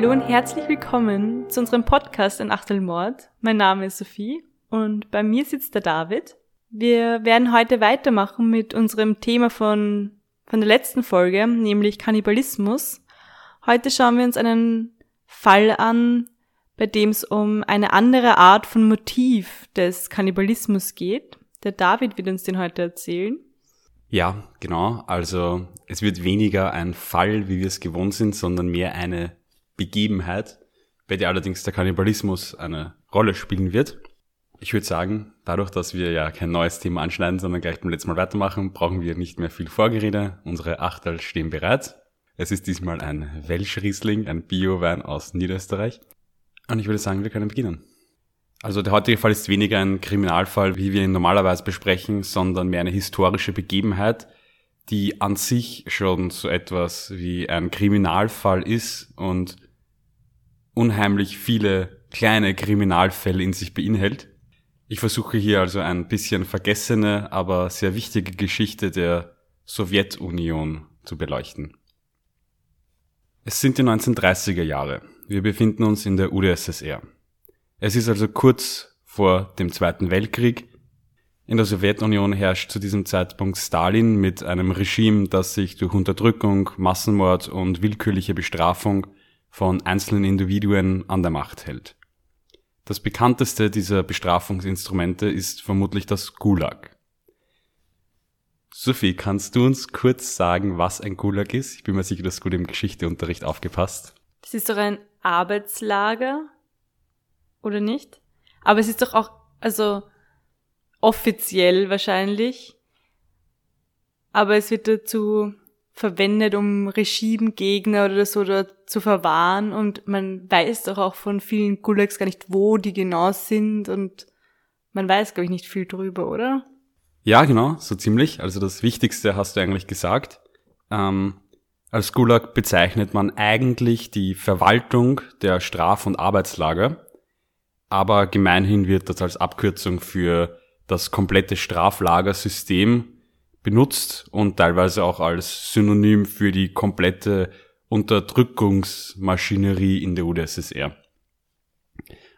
Hallo und herzlich willkommen zu unserem Podcast in Achtelmord. Mein Name ist Sophie und bei mir sitzt der David. Wir werden heute weitermachen mit unserem Thema von, von der letzten Folge, nämlich Kannibalismus. Heute schauen wir uns einen Fall an, bei dem es um eine andere Art von Motiv des Kannibalismus geht. Der David wird uns den heute erzählen. Ja, genau. Also es wird weniger ein Fall, wie wir es gewohnt sind, sondern mehr eine Begebenheit, bei der allerdings der Kannibalismus eine Rolle spielen wird. Ich würde sagen, dadurch, dass wir ja kein neues Thema anschneiden, sondern gleich beim letzten Mal weitermachen, brauchen wir nicht mehr viel Vorgerede. Unsere Achtel stehen bereit. Es ist diesmal ein Welschriesling, ein Bio-Wein aus Niederösterreich. Und ich würde sagen, wir können beginnen. Also der heutige Fall ist weniger ein Kriminalfall, wie wir ihn normalerweise besprechen, sondern mehr eine historische Begebenheit, die an sich schon so etwas wie ein Kriminalfall ist und unheimlich viele kleine Kriminalfälle in sich beinhält. Ich versuche hier also ein bisschen vergessene, aber sehr wichtige Geschichte der Sowjetunion zu beleuchten. Es sind die 1930er Jahre. Wir befinden uns in der UdSSR. Es ist also kurz vor dem Zweiten Weltkrieg. In der Sowjetunion herrscht zu diesem Zeitpunkt Stalin mit einem Regime, das sich durch Unterdrückung, Massenmord und willkürliche Bestrafung von einzelnen Individuen an der Macht hält. Das bekannteste dieser Bestrafungsinstrumente ist vermutlich das Gulag. Sophie, kannst du uns kurz sagen, was ein Gulag ist? Ich bin mir sicher, du gut im Geschichteunterricht aufgepasst. Das ist doch ein Arbeitslager, oder nicht? Aber es ist doch auch, also offiziell wahrscheinlich, aber es wird dazu verwendet, um Regimegegner oder so dort zu verwahren und man weiß doch auch von vielen Gulags gar nicht, wo die genau sind und man weiß, glaube ich, nicht viel drüber, oder? Ja, genau, so ziemlich. Also das Wichtigste hast du eigentlich gesagt. Ähm, als Gulag bezeichnet man eigentlich die Verwaltung der Straf- und Arbeitslager aber gemeinhin wird das als Abkürzung für das komplette Straflagersystem benutzt und teilweise auch als Synonym für die komplette Unterdrückungsmaschinerie in der UdSSR.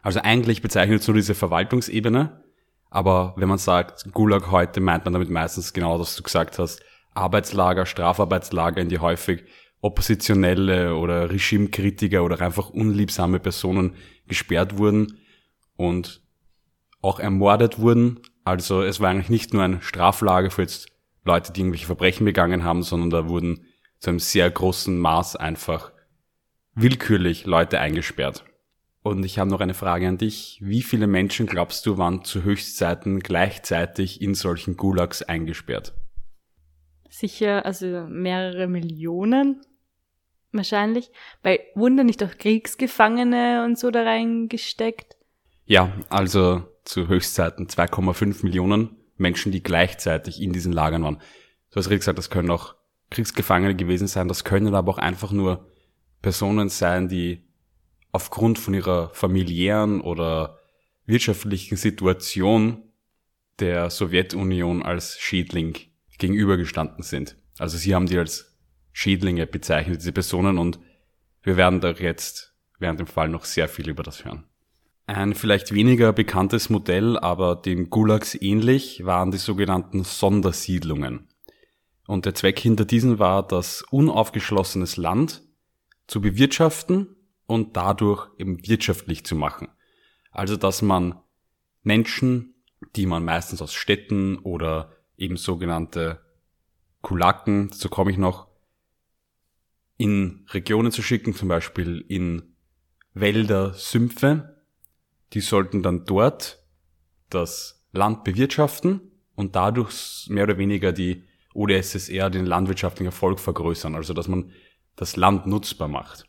Also eigentlich bezeichnet nur diese Verwaltungsebene, aber wenn man sagt Gulag heute, meint man damit meistens genau, was du gesagt hast, Arbeitslager, Strafarbeitslager, in die häufig oppositionelle oder Regimekritiker oder einfach unliebsame Personen gesperrt wurden und auch ermordet wurden. Also es war eigentlich nicht nur ein Straflager für jetzt Leute, die irgendwelche Verbrechen begangen haben, sondern da wurden zu einem sehr großen Maß einfach willkürlich Leute eingesperrt. Und ich habe noch eine Frage an dich. Wie viele Menschen glaubst du waren zu Höchstzeiten gleichzeitig in solchen Gulags eingesperrt? Sicher, also mehrere Millionen wahrscheinlich. Weil wurden da nicht auch Kriegsgefangene und so da reingesteckt? Ja, also zu Höchstzeiten 2,5 Millionen Menschen, die gleichzeitig in diesen Lagern waren. Du hast gesagt, das können auch Kriegsgefangene gewesen sein, das können aber auch einfach nur Personen sein, die aufgrund von ihrer familiären oder wirtschaftlichen Situation der Sowjetunion als Schädling gegenübergestanden sind. Also sie haben die als Schädlinge bezeichnet, diese Personen, und wir werden da jetzt während dem Fall noch sehr viel über das hören. Ein vielleicht weniger bekanntes Modell, aber dem Gulags ähnlich, waren die sogenannten Sondersiedlungen. Und der Zweck hinter diesen war, das unaufgeschlossenes Land zu bewirtschaften und dadurch eben wirtschaftlich zu machen. Also dass man Menschen, die man meistens aus Städten oder eben sogenannte Kulaken, so komme ich noch, in Regionen zu schicken, zum Beispiel in Wälder, Sümpfe, die sollten dann dort das Land bewirtschaften und dadurch mehr oder weniger die UdSSR den landwirtschaftlichen Erfolg vergrößern, also dass man das Land nutzbar macht.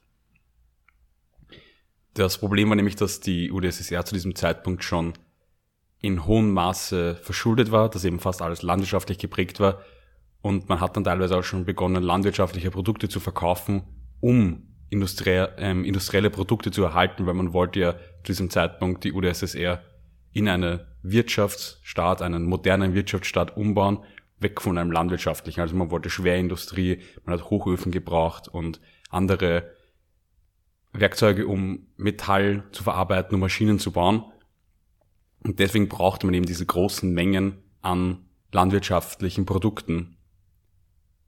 Das Problem war nämlich, dass die UdSSR zu diesem Zeitpunkt schon in hohem Maße verschuldet war, dass eben fast alles landwirtschaftlich geprägt war und man hat dann teilweise auch schon begonnen, landwirtschaftliche Produkte zu verkaufen, um industrielle, ähm, industrielle Produkte zu erhalten, weil man wollte ja zu diesem Zeitpunkt die UdSSR in eine Wirtschaftsstaat, einen modernen Wirtschaftsstaat umbauen, weg von einem landwirtschaftlichen. Also man wollte Schwerindustrie, man hat Hochöfen gebraucht und andere Werkzeuge, um Metall zu verarbeiten, um Maschinen zu bauen. Und deswegen braucht man eben diese großen Mengen an landwirtschaftlichen Produkten,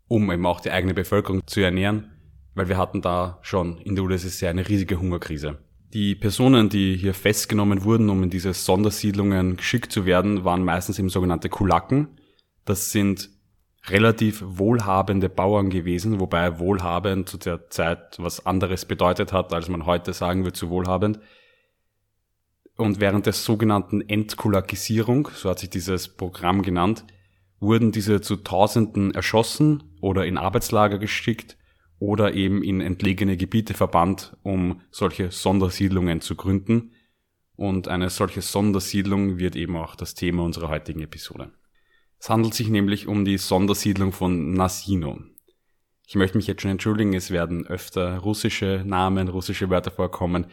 um eben auch die eigene Bevölkerung zu ernähren, weil wir hatten da schon in der UdSSR eine riesige Hungerkrise. Die Personen, die hier festgenommen wurden, um in diese Sondersiedlungen geschickt zu werden, waren meistens eben sogenannte Kulaken. Das sind relativ wohlhabende Bauern gewesen, wobei wohlhabend zu der Zeit was anderes bedeutet hat, als man heute sagen wird zu wohlhabend. Und während der sogenannten Entkulakisierung, so hat sich dieses Programm genannt, wurden diese zu Tausenden erschossen oder in Arbeitslager geschickt oder eben in entlegene Gebiete verbannt, um solche Sondersiedlungen zu gründen. Und eine solche Sondersiedlung wird eben auch das Thema unserer heutigen Episode. Es handelt sich nämlich um die Sondersiedlung von Nasino. Ich möchte mich jetzt schon entschuldigen, es werden öfter russische Namen, russische Wörter vorkommen.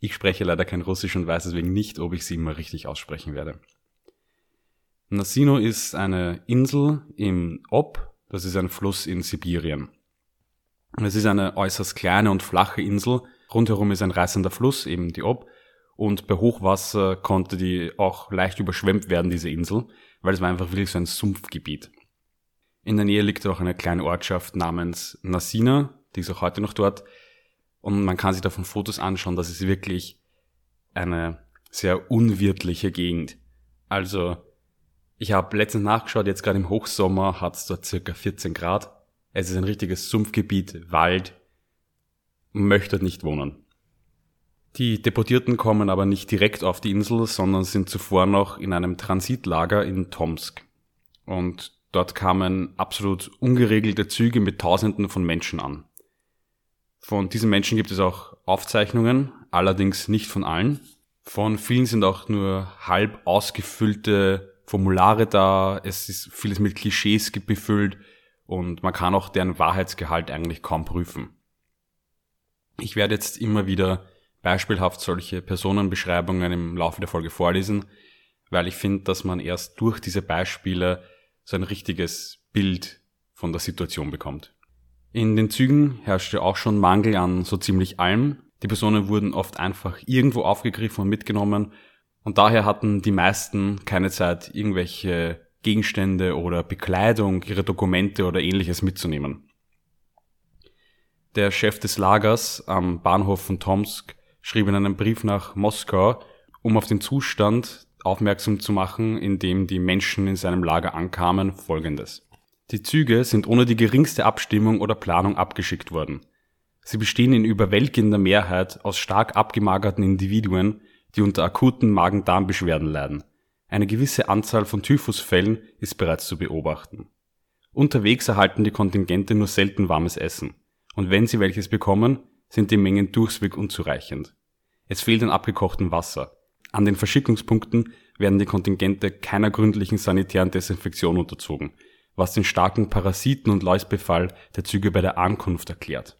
Ich spreche leider kein Russisch und weiß deswegen nicht, ob ich sie immer richtig aussprechen werde. Nasino ist eine Insel im Ob, das ist ein Fluss in Sibirien. Es ist eine äußerst kleine und flache Insel. Rundherum ist ein reißender Fluss, eben die Ob. Und bei Hochwasser konnte die auch leicht überschwemmt werden, diese Insel, weil es war einfach wirklich so ein Sumpfgebiet. In der Nähe liegt auch eine kleine Ortschaft namens Nasina, die ist auch heute noch dort. Und man kann sich davon Fotos anschauen, das ist wirklich eine sehr unwirtliche Gegend. Also, ich habe letztens nachgeschaut, jetzt gerade im Hochsommer hat es dort circa 14 Grad. Es ist ein richtiges Sumpfgebiet, Wald. Man möchte nicht wohnen. Die Deportierten kommen aber nicht direkt auf die Insel, sondern sind zuvor noch in einem Transitlager in Tomsk. Und dort kamen absolut ungeregelte Züge mit Tausenden von Menschen an. Von diesen Menschen gibt es auch Aufzeichnungen, allerdings nicht von allen. Von vielen sind auch nur halb ausgefüllte Formulare da, es ist vieles mit Klischees befüllt und man kann auch deren Wahrheitsgehalt eigentlich kaum prüfen. Ich werde jetzt immer wieder beispielhaft solche Personenbeschreibungen im Laufe der Folge vorlesen, weil ich finde, dass man erst durch diese Beispiele so ein richtiges Bild von der Situation bekommt. In den Zügen herrschte auch schon Mangel an so ziemlich allem. Die Personen wurden oft einfach irgendwo aufgegriffen und mitgenommen und daher hatten die meisten keine Zeit, irgendwelche Gegenstände oder Bekleidung, ihre Dokumente oder ähnliches mitzunehmen. Der Chef des Lagers am Bahnhof von Tomsk schrieb in einem Brief nach Moskau, um auf den Zustand aufmerksam zu machen, in dem die Menschen in seinem Lager ankamen, folgendes. Die Züge sind ohne die geringste Abstimmung oder Planung abgeschickt worden. Sie bestehen in überwältigender Mehrheit aus stark abgemagerten Individuen, die unter akuten Magen-Darm-Beschwerden leiden. Eine gewisse Anzahl von Typhusfällen ist bereits zu beobachten. Unterwegs erhalten die Kontingente nur selten warmes Essen. Und wenn sie welches bekommen, sind die Mengen durchweg unzureichend. Es fehlt an abgekochtem Wasser. An den Verschickungspunkten werden die Kontingente keiner gründlichen sanitären Desinfektion unterzogen, was den starken Parasiten- und Läusbefall der Züge bei der Ankunft erklärt.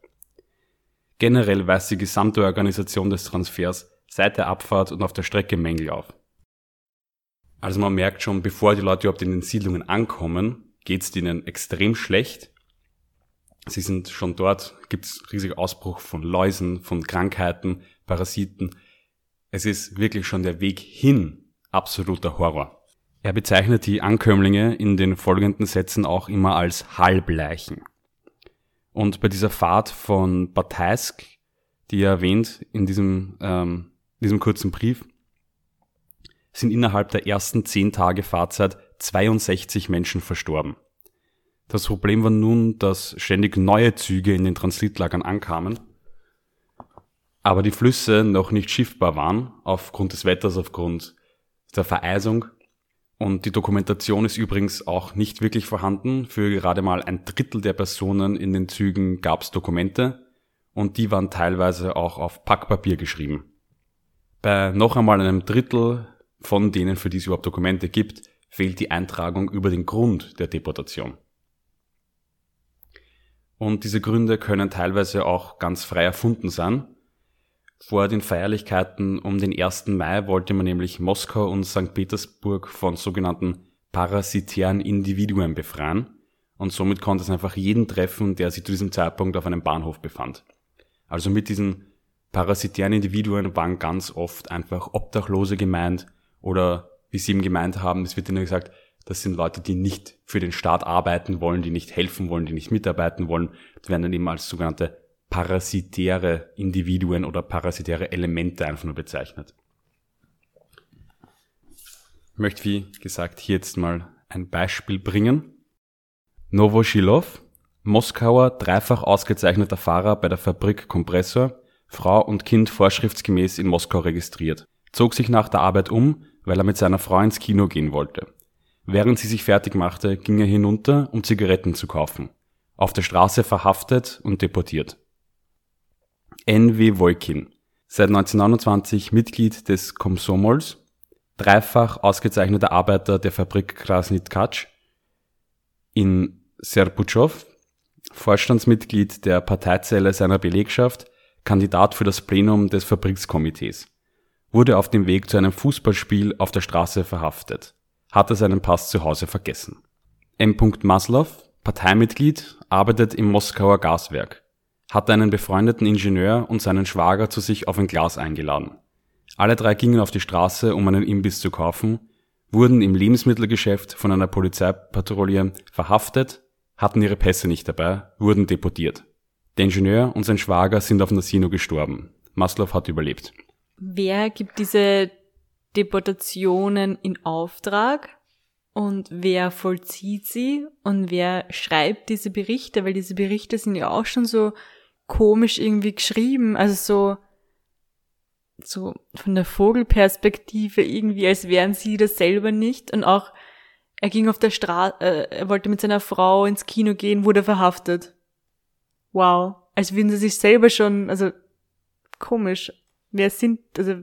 Generell weist die gesamte Organisation des Transfers seit der Abfahrt und auf der Strecke Mängel auf. Also man merkt schon, bevor die Leute überhaupt in den Siedlungen ankommen, geht es ihnen extrem schlecht Sie sind schon dort, gibt es riesige Ausbruch von Läusen, von Krankheiten, Parasiten. Es ist wirklich schon der Weg hin absoluter Horror. Er bezeichnet die Ankömmlinge in den folgenden Sätzen auch immer als Halbleichen. Und bei dieser Fahrt von Bataisk, die er erwähnt in diesem, ähm, diesem kurzen Brief, sind innerhalb der ersten zehn Tage Fahrzeit 62 Menschen verstorben. Das Problem war nun, dass ständig neue Züge in den Transitlagern ankamen, aber die Flüsse noch nicht schiffbar waren, aufgrund des Wetters, aufgrund der Vereisung. Und die Dokumentation ist übrigens auch nicht wirklich vorhanden. Für gerade mal ein Drittel der Personen in den Zügen gab es Dokumente und die waren teilweise auch auf Packpapier geschrieben. Bei noch einmal einem Drittel von denen, für die es überhaupt Dokumente gibt, fehlt die Eintragung über den Grund der Deportation. Und diese Gründe können teilweise auch ganz frei erfunden sein. Vor den Feierlichkeiten um den 1. Mai wollte man nämlich Moskau und St. Petersburg von sogenannten parasitären Individuen befreien. Und somit konnte es einfach jeden treffen, der sich zu diesem Zeitpunkt auf einem Bahnhof befand. Also mit diesen parasitären Individuen waren ganz oft einfach Obdachlose gemeint oder wie sie eben gemeint haben, es wird ihnen gesagt, das sind Leute, die nicht für den Staat arbeiten wollen, die nicht helfen wollen, die nicht mitarbeiten wollen. Die werden dann eben als sogenannte parasitäre Individuen oder parasitäre Elemente einfach nur bezeichnet. Ich möchte, wie gesagt, hier jetzt mal ein Beispiel bringen. Novoschilov, Moskauer, dreifach ausgezeichneter Fahrer bei der Fabrik Kompressor, Frau und Kind vorschriftsgemäß in Moskau registriert, zog sich nach der Arbeit um, weil er mit seiner Frau ins Kino gehen wollte. Während sie sich fertig machte, ging er hinunter, um Zigaretten zu kaufen. Auf der Straße verhaftet und deportiert. N.W. Wolkin, seit 1929 Mitglied des Komsomols, dreifach ausgezeichneter Arbeiter der Fabrik Krasnitkatsch in Serputschow, Vorstandsmitglied der Parteizelle seiner Belegschaft, Kandidat für das Plenum des Fabrikskomitees, wurde auf dem Weg zu einem Fußballspiel auf der Straße verhaftet, hatte seinen Pass zu Hause vergessen. M. Maslov, Parteimitglied, arbeitet im Moskauer Gaswerk, hatte einen befreundeten Ingenieur und seinen Schwager zu sich auf ein Glas eingeladen. Alle drei gingen auf die Straße, um einen Imbiss zu kaufen, wurden im Lebensmittelgeschäft von einer Polizeipatrouille verhaftet, hatten ihre Pässe nicht dabei, wurden deportiert. Der Ingenieur und sein Schwager sind auf Nasino gestorben. Maslow hat überlebt. Wer gibt diese Deportationen in Auftrag? und wer vollzieht sie und wer schreibt diese Berichte, weil diese Berichte sind ja auch schon so komisch irgendwie geschrieben, also so, so von der Vogelperspektive irgendwie, als wären sie das selber nicht und auch er ging auf der Straße, äh, er wollte mit seiner Frau ins Kino gehen, wurde verhaftet. Wow, als würden sie sich selber schon, also komisch. Wer sind, also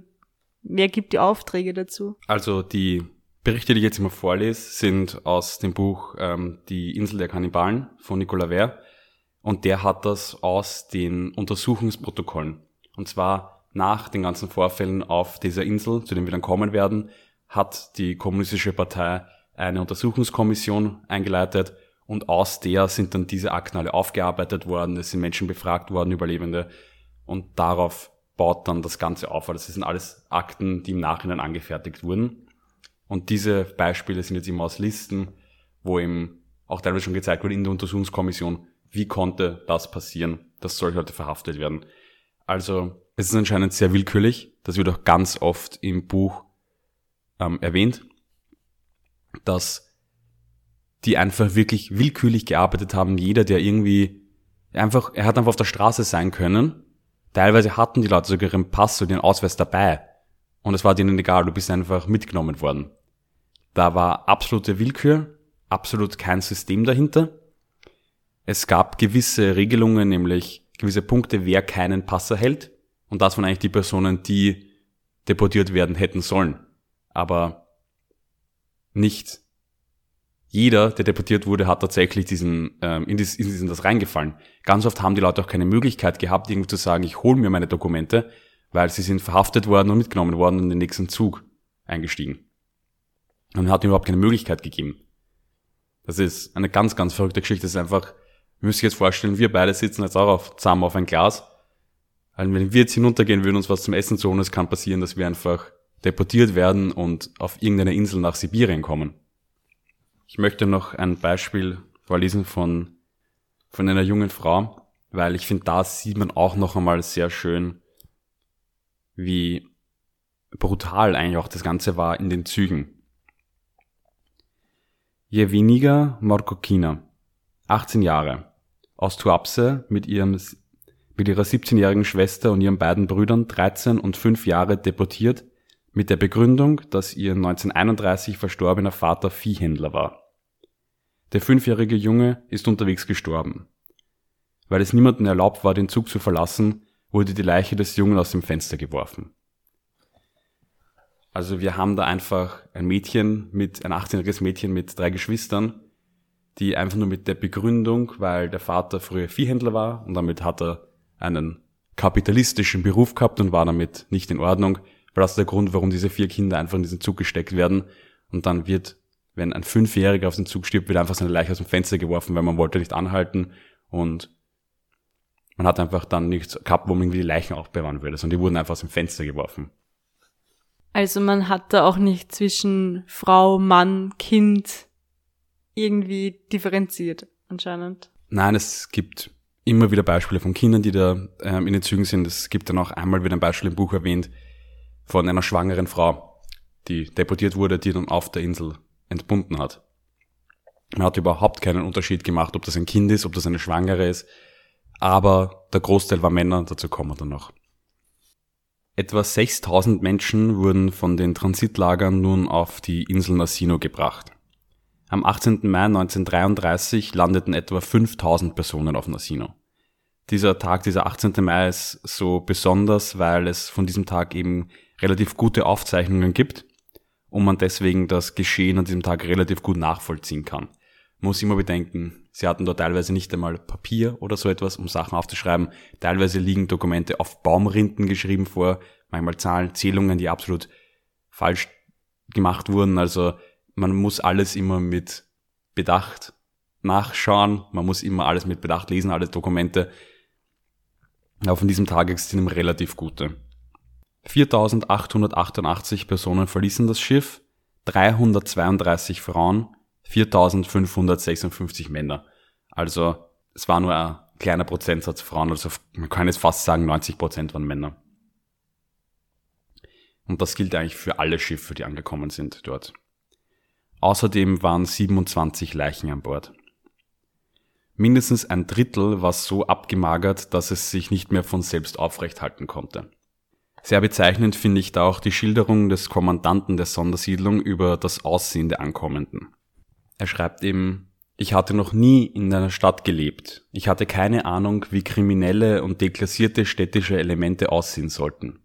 wer gibt die Aufträge dazu? Also die Berichte, die ich jetzt immer vorlese, sind aus dem Buch ähm, Die Insel der Kannibalen von Nicolas Ver. Und der hat das aus den Untersuchungsprotokollen. Und zwar nach den ganzen Vorfällen auf dieser Insel, zu denen wir dann kommen werden, hat die Kommunistische Partei eine Untersuchungskommission eingeleitet und aus der sind dann diese Akten alle aufgearbeitet worden, es sind Menschen befragt worden, Überlebende und darauf baut dann das Ganze auf, weil das sind alles Akten, die im Nachhinein angefertigt wurden. Und diese Beispiele sind jetzt immer aus Listen, wo eben auch teilweise schon gezeigt wurde in der Untersuchungskommission, wie konnte das passieren, dass solche Leute verhaftet werden. Also es ist anscheinend sehr willkürlich, das wird auch ganz oft im Buch ähm, erwähnt, dass die einfach wirklich willkürlich gearbeitet haben. Jeder, der irgendwie einfach, er hat einfach auf der Straße sein können. Teilweise hatten die Leute sogar ihren Pass oder ihren Ausweis dabei. Und es war denen egal, du bist einfach mitgenommen worden. Da war absolute Willkür, absolut kein System dahinter. Es gab gewisse Regelungen, nämlich gewisse Punkte, wer keinen Pass erhält. Und das waren eigentlich die Personen, die deportiert werden hätten sollen. Aber nicht jeder, der deportiert wurde, hat tatsächlich diesen, ähm, in, diesen, in diesen das reingefallen. Ganz oft haben die Leute auch keine Möglichkeit gehabt, irgendwie zu sagen, ich hole mir meine Dokumente, weil sie sind verhaftet worden und mitgenommen worden und in den nächsten Zug eingestiegen. Und hat überhaupt keine Möglichkeit gegeben. Das ist eine ganz, ganz verrückte Geschichte. Das ist einfach, ihr müsst euch jetzt vorstellen, wir beide sitzen jetzt auch auf, zusammen auf ein Glas. Also wenn wir jetzt hinuntergehen würden, uns was zum Essen zu holen, es kann passieren, dass wir einfach deportiert werden und auf irgendeine Insel nach Sibirien kommen. Ich möchte noch ein Beispiel vorlesen von, von einer jungen Frau, weil ich finde, da sieht man auch noch einmal sehr schön, wie brutal eigentlich auch das Ganze war in den Zügen. Jewiniga Morkokina, 18 Jahre, aus Tuapse mit ihrem mit ihrer 17-jährigen Schwester und ihren beiden Brüdern 13 und 5 Jahre deportiert mit der Begründung, dass ihr 1931 verstorbener Vater Viehhändler war. Der fünfjährige Junge ist unterwegs gestorben. Weil es niemandem erlaubt war, den Zug zu verlassen, wurde die Leiche des Jungen aus dem Fenster geworfen. Also wir haben da einfach ein Mädchen mit, ein 18-jähriges Mädchen mit drei Geschwistern, die einfach nur mit der Begründung, weil der Vater früher Viehhändler war und damit hat er einen kapitalistischen Beruf gehabt und war damit nicht in Ordnung, weil das ist der Grund, warum diese vier Kinder einfach in diesen Zug gesteckt werden. Und dann wird, wenn ein Fünfjähriger auf den Zug stirbt, wird einfach seine Leiche aus dem Fenster geworfen, weil man wollte nicht anhalten. Und man hat einfach dann nichts gehabt, wo man irgendwie die Leichen aufbewahren würde, sondern die wurden einfach aus dem Fenster geworfen. Also man hat da auch nicht zwischen Frau, Mann, Kind irgendwie differenziert anscheinend. Nein, es gibt immer wieder Beispiele von Kindern, die da ähm, in den Zügen sind. Es gibt dann auch einmal wieder ein Beispiel im Buch erwähnt von einer schwangeren Frau, die deportiert wurde, die dann auf der Insel entbunden hat. Man hat überhaupt keinen Unterschied gemacht, ob das ein Kind ist, ob das eine Schwangere ist, aber der Großteil war Männer, dazu kommen wir dann noch. Etwa 6000 Menschen wurden von den Transitlagern nun auf die Insel Nasino gebracht. Am 18. Mai 1933 landeten etwa 5000 Personen auf Nasino. Dieser Tag, dieser 18. Mai ist so besonders, weil es von diesem Tag eben relativ gute Aufzeichnungen gibt und man deswegen das Geschehen an diesem Tag relativ gut nachvollziehen kann. Man muss immer bedenken, sie hatten dort teilweise nicht einmal Papier oder so etwas, um Sachen aufzuschreiben. Teilweise liegen Dokumente auf Baumrinden geschrieben vor, manchmal Zahlen, Zählungen, die absolut falsch gemacht wurden. Also man muss alles immer mit Bedacht nachschauen, man muss immer alles mit Bedacht lesen, alle Dokumente. Aber von diesem Tag existieren relativ gute. 4.888 Personen verließen das Schiff, 332 Frauen, 4.556 Männer. Also es war nur ein kleiner Prozentsatz Frauen, also man kann jetzt fast sagen 90 Prozent waren Männer. Und das gilt eigentlich für alle Schiffe, die angekommen sind dort. Außerdem waren 27 Leichen an Bord. Mindestens ein Drittel war so abgemagert, dass es sich nicht mehr von selbst aufrecht halten konnte. Sehr bezeichnend finde ich da auch die Schilderung des Kommandanten der Sondersiedlung über das Aussehen der Ankommenden. Er schreibt eben, ich hatte noch nie in einer Stadt gelebt. Ich hatte keine Ahnung, wie kriminelle und deklassierte städtische Elemente aussehen sollten.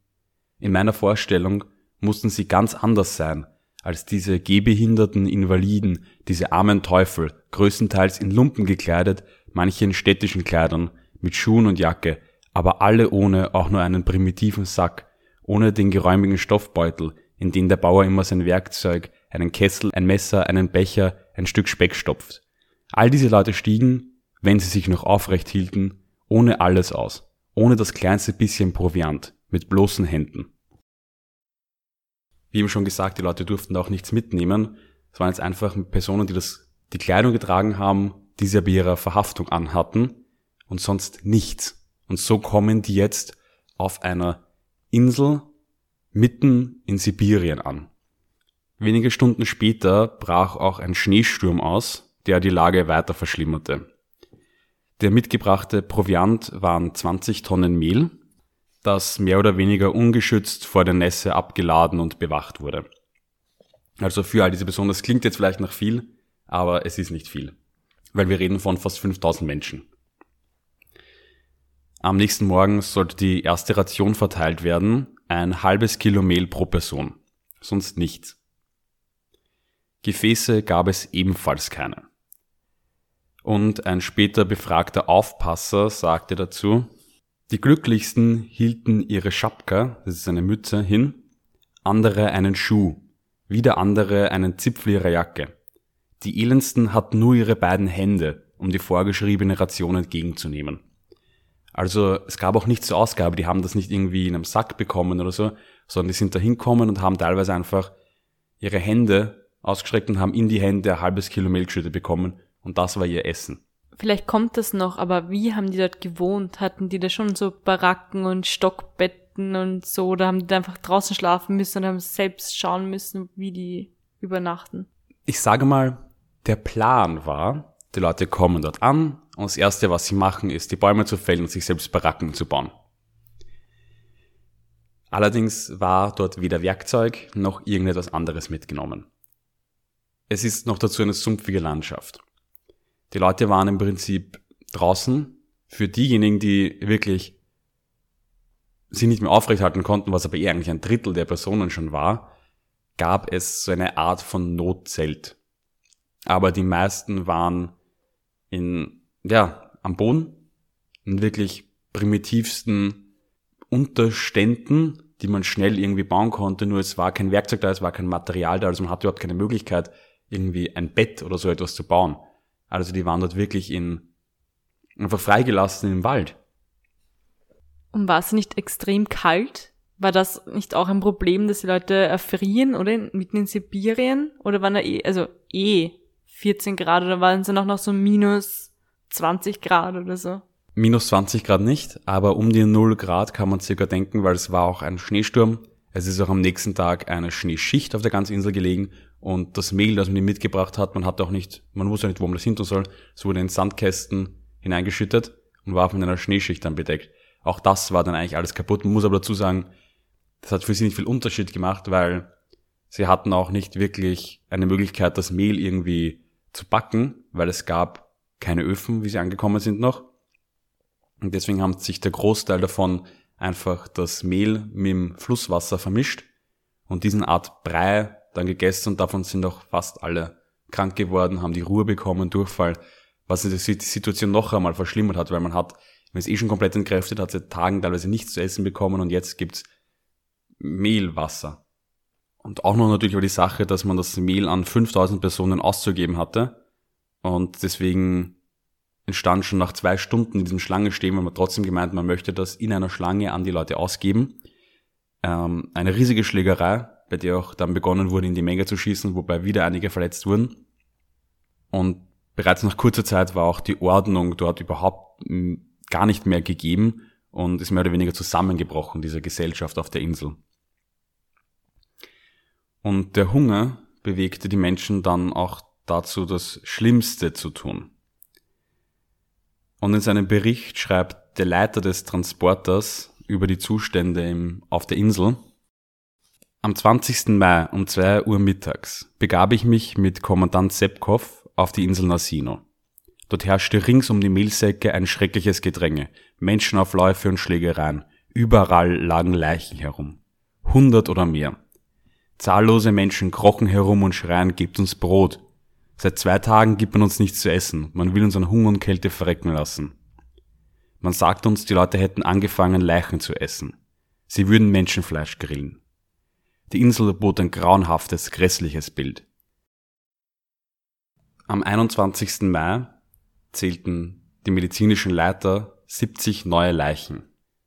In meiner Vorstellung mussten sie ganz anders sein als diese gehbehinderten Invaliden, diese armen Teufel, größtenteils in Lumpen gekleidet, manche in städtischen Kleidern, mit Schuhen und Jacke, aber alle ohne auch nur einen primitiven Sack, ohne den geräumigen Stoffbeutel, in den der Bauer immer sein Werkzeug, einen Kessel, ein Messer, einen Becher, ein Stück Speck stopft. All diese Leute stiegen, wenn sie sich noch aufrecht hielten, ohne alles aus, ohne das kleinste bisschen Proviant, mit bloßen Händen. Wie eben schon gesagt, die Leute durften auch nichts mitnehmen. Es waren jetzt einfach Personen, die das, die Kleidung getragen haben, die sie bei ihrer Verhaftung anhatten und sonst nichts. Und so kommen die jetzt auf einer Insel mitten in Sibirien an. Wenige Stunden später brach auch ein Schneesturm aus, der die Lage weiter verschlimmerte. Der mitgebrachte Proviant waren 20 Tonnen Mehl, das mehr oder weniger ungeschützt vor der Nässe abgeladen und bewacht wurde. Also für all diese Personen, das klingt jetzt vielleicht nach viel, aber es ist nicht viel, weil wir reden von fast 5000 Menschen. Am nächsten Morgen sollte die erste Ration verteilt werden, ein halbes Kilo Mehl pro Person, sonst nichts. Gefäße gab es ebenfalls keine. Und ein später befragter Aufpasser sagte dazu, die Glücklichsten hielten ihre Schapka, das ist eine Mütze, hin, andere einen Schuh, wieder andere einen Zipfel ihrer Jacke. Die Elendsten hatten nur ihre beiden Hände, um die vorgeschriebene Ration entgegenzunehmen. Also es gab auch nicht zur Ausgabe, die haben das nicht irgendwie in einem Sack bekommen oder so, sondern die sind da hinkommen und haben teilweise einfach ihre Hände ausgestreckt und haben in die Hände ein halbes Kilo Milchschütte bekommen und das war ihr Essen. Vielleicht kommt das noch, aber wie haben die dort gewohnt? Hatten die da schon so Baracken und Stockbetten und so oder haben die da einfach draußen schlafen müssen und haben selbst schauen müssen, wie die übernachten? Ich sage mal, der Plan war, die Leute kommen dort an, und das Erste, was sie machen, ist, die Bäume zu fällen und sich selbst Baracken zu bauen. Allerdings war dort weder Werkzeug noch irgendetwas anderes mitgenommen. Es ist noch dazu eine sumpfige Landschaft. Die Leute waren im Prinzip draußen. Für diejenigen, die wirklich sie nicht mehr aufrechthalten konnten, was aber eher eigentlich ein Drittel der Personen schon war, gab es so eine Art von Notzelt. Aber die meisten waren in ja, am Boden, in wirklich primitivsten Unterständen, die man schnell irgendwie bauen konnte, nur es war kein Werkzeug da, es war kein Material da, also man hatte überhaupt keine Möglichkeit, irgendwie ein Bett oder so etwas zu bauen. Also die waren dort wirklich in, einfach freigelassen im Wald. Und war es nicht extrem kalt? War das nicht auch ein Problem, dass die Leute erfrieren, oder? Mitten in Sibirien? Oder waren da eh, also eh 14 Grad oder waren es dann auch noch so minus 20 Grad oder so? Minus 20 Grad nicht, aber um die 0 Grad kann man circa denken, weil es war auch ein Schneesturm. Es ist auch am nächsten Tag eine Schneeschicht auf der ganzen Insel gelegen und das Mehl, das man mitgebracht hat, man hatte auch nicht, man wusste nicht, wo man das hin tun soll. Es wurde in Sandkästen hineingeschüttet und war von einer Schneeschicht dann bedeckt. Auch das war dann eigentlich alles kaputt. Man muss aber dazu sagen, das hat für sie nicht viel Unterschied gemacht, weil sie hatten auch nicht wirklich eine Möglichkeit, das Mehl irgendwie zu backen, weil es gab keine Öfen, wie sie angekommen sind noch. Und deswegen haben sich der Großteil davon einfach das Mehl mit dem Flusswasser vermischt und diesen Art Brei dann gegessen und davon sind auch fast alle krank geworden, haben die Ruhe bekommen, Durchfall, was die Situation noch einmal verschlimmert hat, weil man hat, wenn es eh schon komplett entkräftet hat, seit Tagen teilweise nichts zu essen bekommen und jetzt gibt's Mehlwasser. Und auch noch natürlich war die Sache, dass man das Mehl an 5000 Personen auszugeben hatte. Und deswegen entstand schon nach zwei Stunden in diesem Schlange stehen, weil man trotzdem gemeint, man möchte das in einer Schlange an die Leute ausgeben. Ähm, eine riesige Schlägerei, bei der auch dann begonnen wurde, in die Menge zu schießen, wobei wieder einige verletzt wurden. Und bereits nach kurzer Zeit war auch die Ordnung dort überhaupt gar nicht mehr gegeben und ist mehr oder weniger zusammengebrochen, diese Gesellschaft auf der Insel. Und der Hunger bewegte die Menschen dann auch dazu, das Schlimmste zu tun. Und in seinem Bericht schreibt der Leiter des Transporters über die Zustände im, auf der Insel, am 20. Mai um 2 Uhr mittags begab ich mich mit Kommandant Sepkov auf die Insel Nasino. Dort herrschte rings um die Mehlsäcke ein schreckliches Gedränge, Menschenaufläufe und Schlägereien. Überall lagen Leichen herum. Hundert oder mehr. Zahllose Menschen krochen herum und schreien, gebt uns Brot. Seit zwei Tagen gibt man uns nichts zu essen. Man will uns an Hunger und Kälte verrecken lassen. Man sagt uns, die Leute hätten angefangen, Leichen zu essen. Sie würden Menschenfleisch grillen. Die Insel bot ein grauenhaftes, grässliches Bild. Am 21. Mai zählten die medizinischen Leiter 70 neue Leichen,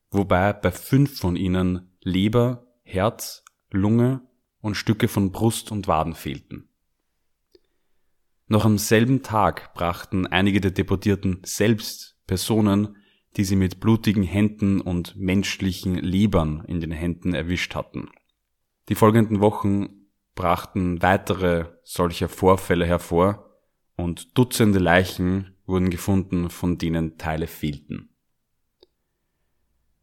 wobei bei fünf von ihnen Leber, Herz, Lunge und Stücke von Brust und Waden fehlten. Noch am selben Tag brachten einige der Deportierten selbst Personen, die sie mit blutigen Händen und menschlichen Lebern in den Händen erwischt hatten. Die folgenden Wochen brachten weitere solcher Vorfälle hervor und Dutzende Leichen wurden gefunden, von denen Teile fehlten.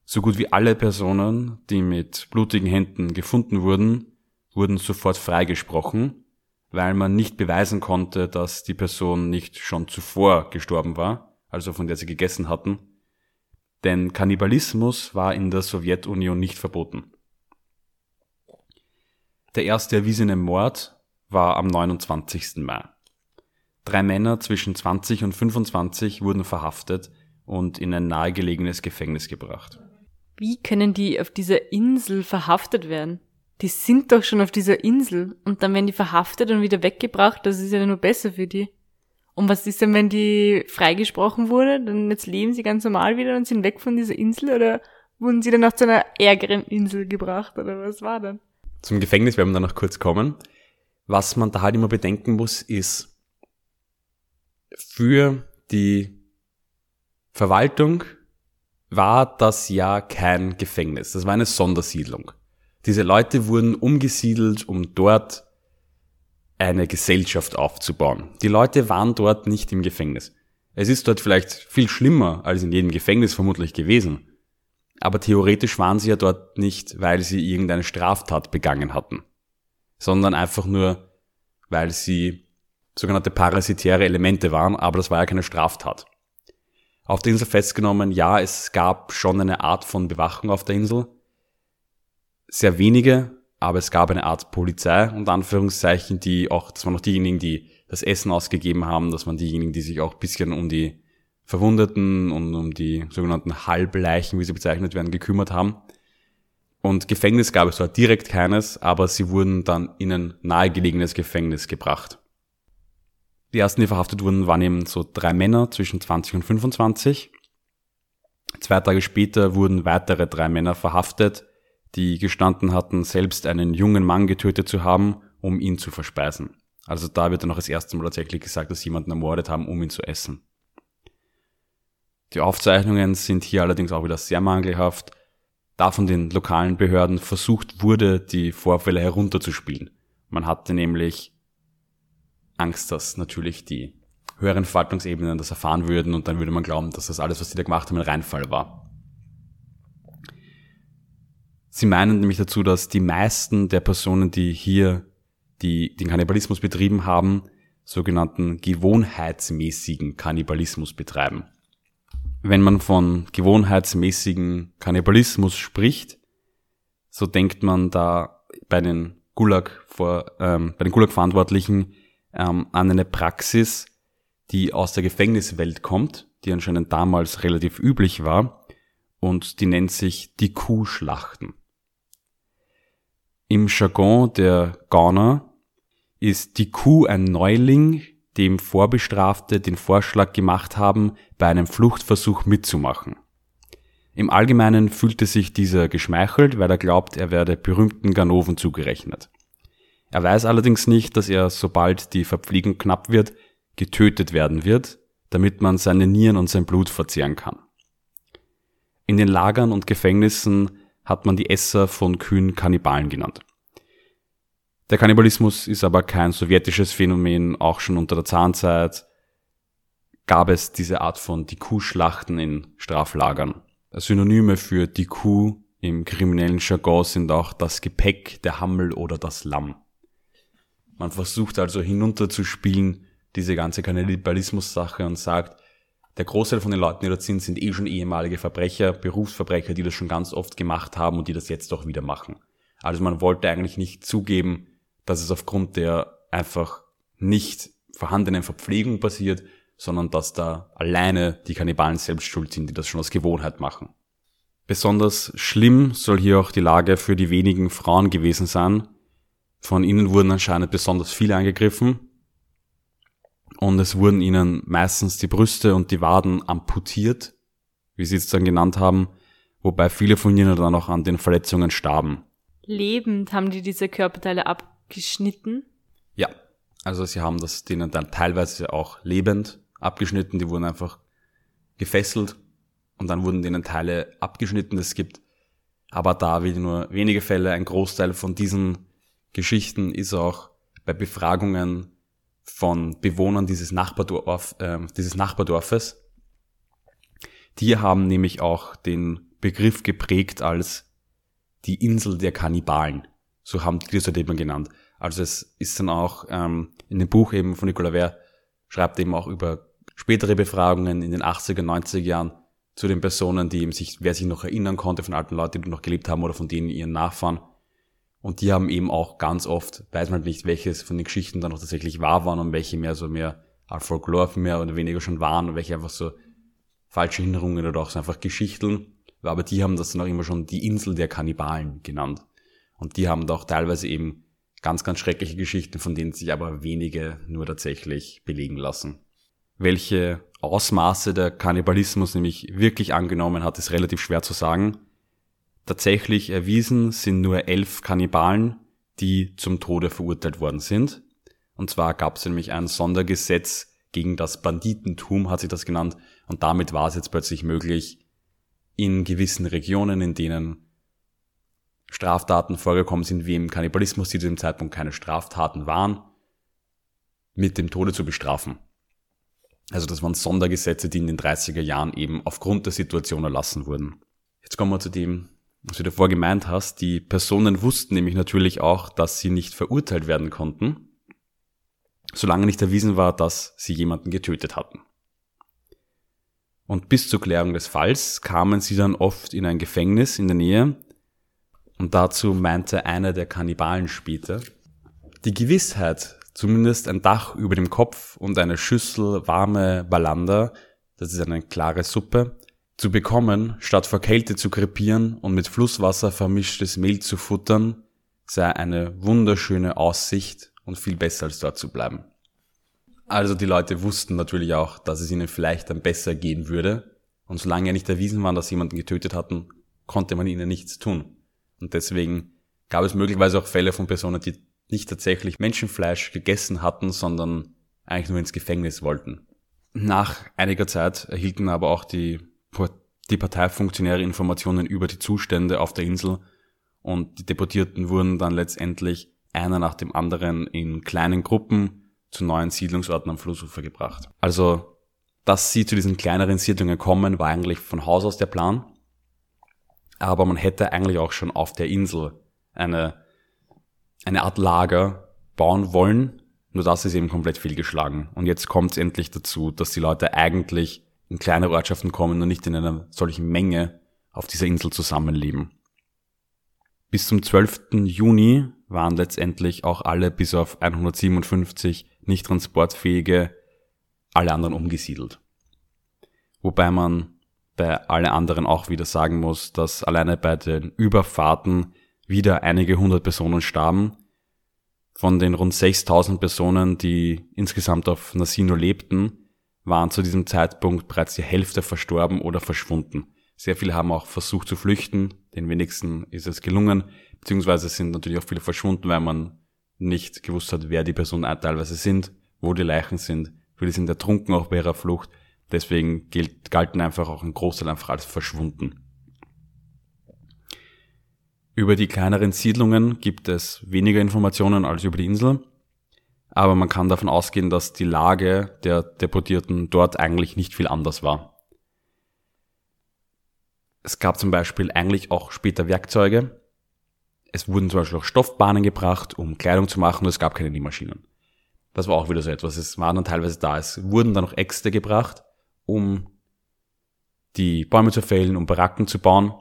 So gut wie alle Personen, die mit blutigen Händen gefunden wurden, wurden sofort freigesprochen, weil man nicht beweisen konnte, dass die Person nicht schon zuvor gestorben war, also von der sie gegessen hatten. Denn Kannibalismus war in der Sowjetunion nicht verboten. Der erste erwiesene Mord war am 29. Mai. Drei Männer zwischen 20 und 25 wurden verhaftet und in ein nahegelegenes Gefängnis gebracht. Wie können die auf dieser Insel verhaftet werden? Die sind doch schon auf dieser Insel und dann werden die verhaftet und wieder weggebracht, das ist ja nur besser für die. Und was ist denn, wenn die freigesprochen wurde, dann jetzt leben sie ganz normal wieder und sind weg von dieser Insel oder wurden sie dann noch zu einer ärgeren Insel gebracht oder was war dann? Zum Gefängnis werden wir dann noch kurz kommen. Was man da halt immer bedenken muss, ist, für die Verwaltung war das ja kein Gefängnis. Das war eine Sondersiedlung. Diese Leute wurden umgesiedelt, um dort eine Gesellschaft aufzubauen. Die Leute waren dort nicht im Gefängnis. Es ist dort vielleicht viel schlimmer als in jedem Gefängnis vermutlich gewesen. Aber theoretisch waren sie ja dort nicht, weil sie irgendeine Straftat begangen hatten, sondern einfach nur, weil sie sogenannte parasitäre Elemente waren, aber das war ja keine Straftat. Auf der Insel festgenommen, ja, es gab schon eine Art von Bewachung auf der Insel, sehr wenige, aber es gab eine Art Polizei, unter Anführungszeichen, die auch, das waren auch diejenigen, die das Essen ausgegeben haben, das waren diejenigen, die sich auch bisschen um die Verwundeten und um die sogenannten Halbleichen, wie sie bezeichnet werden, gekümmert haben. Und Gefängnis gab es dort direkt keines, aber sie wurden dann in ein nahegelegenes Gefängnis gebracht. Die ersten, die verhaftet wurden, waren eben so drei Männer zwischen 20 und 25. Zwei Tage später wurden weitere drei Männer verhaftet, die gestanden hatten, selbst einen jungen Mann getötet zu haben, um ihn zu verspeisen. Also da wird dann noch das erste Mal tatsächlich gesagt, dass jemanden ermordet haben, um ihn zu essen. Die Aufzeichnungen sind hier allerdings auch wieder sehr mangelhaft, da von den lokalen Behörden versucht wurde, die Vorfälle herunterzuspielen. Man hatte nämlich Angst, dass natürlich die höheren Verwaltungsebenen das erfahren würden und dann würde man glauben, dass das alles, was die da gemacht haben, ein Reinfall war. Sie meinen nämlich dazu, dass die meisten der Personen, die hier die den Kannibalismus betrieben haben, sogenannten gewohnheitsmäßigen Kannibalismus betreiben. Wenn man von gewohnheitsmäßigen Kannibalismus spricht, so denkt man da bei den Gulag vor, ähm, bei den Gulag-Verantwortlichen ähm, an eine Praxis, die aus der Gefängniswelt kommt, die anscheinend damals relativ üblich war, und die nennt sich die Kuhschlachten. Im Jargon der Gauner ist die Kuh ein Neuling, dem Vorbestrafte den Vorschlag gemacht haben, bei einem Fluchtversuch mitzumachen. Im Allgemeinen fühlte sich dieser geschmeichelt, weil er glaubt, er werde berühmten Ganoven zugerechnet. Er weiß allerdings nicht, dass er, sobald die Verpflegung knapp wird, getötet werden wird, damit man seine Nieren und sein Blut verzehren kann. In den Lagern und Gefängnissen hat man die Esser von Kühen Kannibalen genannt. Der Kannibalismus ist aber kein sowjetisches Phänomen, auch schon unter der Zahnzeit gab es diese Art von die Kuhschlachten in Straflagern. Synonyme für die im kriminellen Jargon sind auch das Gepäck, der Hammel oder das Lamm. Man versucht also hinunterzuspielen, diese ganze Kannibalismus-Sache und sagt, der Großteil von den Leuten, die dort sind, sind eh schon ehemalige Verbrecher, Berufsverbrecher, die das schon ganz oft gemacht haben und die das jetzt auch wieder machen. Also man wollte eigentlich nicht zugeben, dass es aufgrund der einfach nicht vorhandenen Verpflegung passiert, sondern dass da alleine die Kannibalen selbst schuld sind, die das schon aus Gewohnheit machen. Besonders schlimm soll hier auch die Lage für die wenigen Frauen gewesen sein. Von ihnen wurden anscheinend besonders viele angegriffen und es wurden ihnen meistens die Brüste und die Waden amputiert, wie sie es dann genannt haben, wobei viele von ihnen dann auch an den Verletzungen starben. Lebend haben die diese Körperteile abgeschnitten? Ja, also sie haben das denen dann teilweise auch lebend abgeschnitten, die wurden einfach gefesselt und dann wurden denen Teile abgeschnitten. Es gibt aber da wie nur wenige Fälle. Ein Großteil von diesen Geschichten ist auch bei Befragungen von Bewohnern dieses, Nachbardorf, äh, dieses Nachbardorfes. Die haben nämlich auch den Begriff geprägt als die Insel der Kannibalen. So haben die das halt eben genannt. Also es ist dann auch ähm, in dem Buch eben von Nicolas Ver schreibt eben auch über spätere Befragungen in den 80er, 90er Jahren zu den Personen, die eben sich, wer sich noch erinnern konnte von alten Leuten, die noch gelebt haben oder von denen ihren Nachfahren, und die haben eben auch ganz oft, weiß man nicht, welches von den Geschichten dann auch tatsächlich wahr waren und welche mehr so mehr Folklore mehr oder weniger schon waren und welche einfach so falsche Erinnerungen oder auch so einfach Geschichten. Aber die haben das dann auch immer schon die Insel der Kannibalen genannt. Und die haben da auch teilweise eben ganz, ganz schreckliche Geschichten, von denen sich aber wenige nur tatsächlich belegen lassen. Welche Ausmaße der Kannibalismus nämlich wirklich angenommen hat, ist relativ schwer zu sagen. Tatsächlich erwiesen sind nur elf Kannibalen, die zum Tode verurteilt worden sind. Und zwar gab es nämlich ein Sondergesetz gegen das Banditentum, hat sich das genannt. Und damit war es jetzt plötzlich möglich, in gewissen Regionen, in denen Straftaten vorgekommen sind, wie im Kannibalismus, die zu dem Zeitpunkt keine Straftaten waren, mit dem Tode zu bestrafen. Also das waren Sondergesetze, die in den 30er Jahren eben aufgrund der Situation erlassen wurden. Jetzt kommen wir zu dem, was du davor gemeint hast, die Personen wussten nämlich natürlich auch, dass sie nicht verurteilt werden konnten, solange nicht erwiesen war, dass sie jemanden getötet hatten. Und bis zur Klärung des Falls kamen sie dann oft in ein Gefängnis in der Nähe, und dazu meinte einer der Kannibalen später, die Gewissheit, zumindest ein Dach über dem Kopf und eine Schüssel warme Balanda, das ist eine klare Suppe, zu bekommen, statt vor Kälte zu krepieren und mit Flusswasser vermischtes Mehl zu futtern, sei eine wunderschöne Aussicht und viel besser als dort zu bleiben. Also die Leute wussten natürlich auch, dass es ihnen vielleicht dann besser gehen würde Und solange ja nicht erwiesen war, dass sie jemanden getötet hatten, konnte man ihnen nichts tun. Und deswegen gab es möglicherweise auch Fälle von Personen, die nicht tatsächlich Menschenfleisch gegessen hatten, sondern eigentlich nur ins Gefängnis wollten. Nach einiger Zeit erhielten aber auch die, die Parteifunktionäre Informationen über die Zustände auf der Insel und die Deportierten wurden dann letztendlich einer nach dem anderen in kleinen Gruppen zu neuen Siedlungsorten am Flussufer gebracht. Also, dass sie zu diesen kleineren Siedlungen kommen, war eigentlich von Haus aus der Plan. Aber man hätte eigentlich auch schon auf der Insel eine, eine Art Lager bauen wollen. Nur das ist eben komplett fehlgeschlagen. Und jetzt kommt es endlich dazu, dass die Leute eigentlich in kleine Ortschaften kommen und nicht in einer solchen Menge auf dieser Insel zusammenleben. Bis zum 12. Juni waren letztendlich auch alle bis auf 157 nicht transportfähige alle anderen umgesiedelt. Wobei man bei alle anderen auch wieder sagen muss, dass alleine bei den Überfahrten wieder einige hundert Personen starben. Von den rund 6000 Personen, die insgesamt auf Nasino lebten, waren zu diesem Zeitpunkt bereits die Hälfte verstorben oder verschwunden. Sehr viele haben auch versucht zu flüchten, den wenigsten ist es gelungen, beziehungsweise sind natürlich auch viele verschwunden, weil man nicht gewusst hat, wer die Personen teilweise sind, wo die Leichen sind. Viele sind ertrunken auch bei ihrer Flucht. Deswegen gilt, galten einfach auch ein Großteil einfach als verschwunden. Über die kleineren Siedlungen gibt es weniger Informationen als über die Insel, aber man kann davon ausgehen, dass die Lage der Deportierten dort eigentlich nicht viel anders war. Es gab zum Beispiel eigentlich auch später Werkzeuge. Es wurden zum Beispiel auch Stoffbahnen gebracht, um Kleidung zu machen, und es gab keine Nähmaschinen. Das war auch wieder so etwas. Es waren dann teilweise da. Es wurden dann noch Äxte gebracht, um die Bäume zu fällen, um Baracken zu bauen.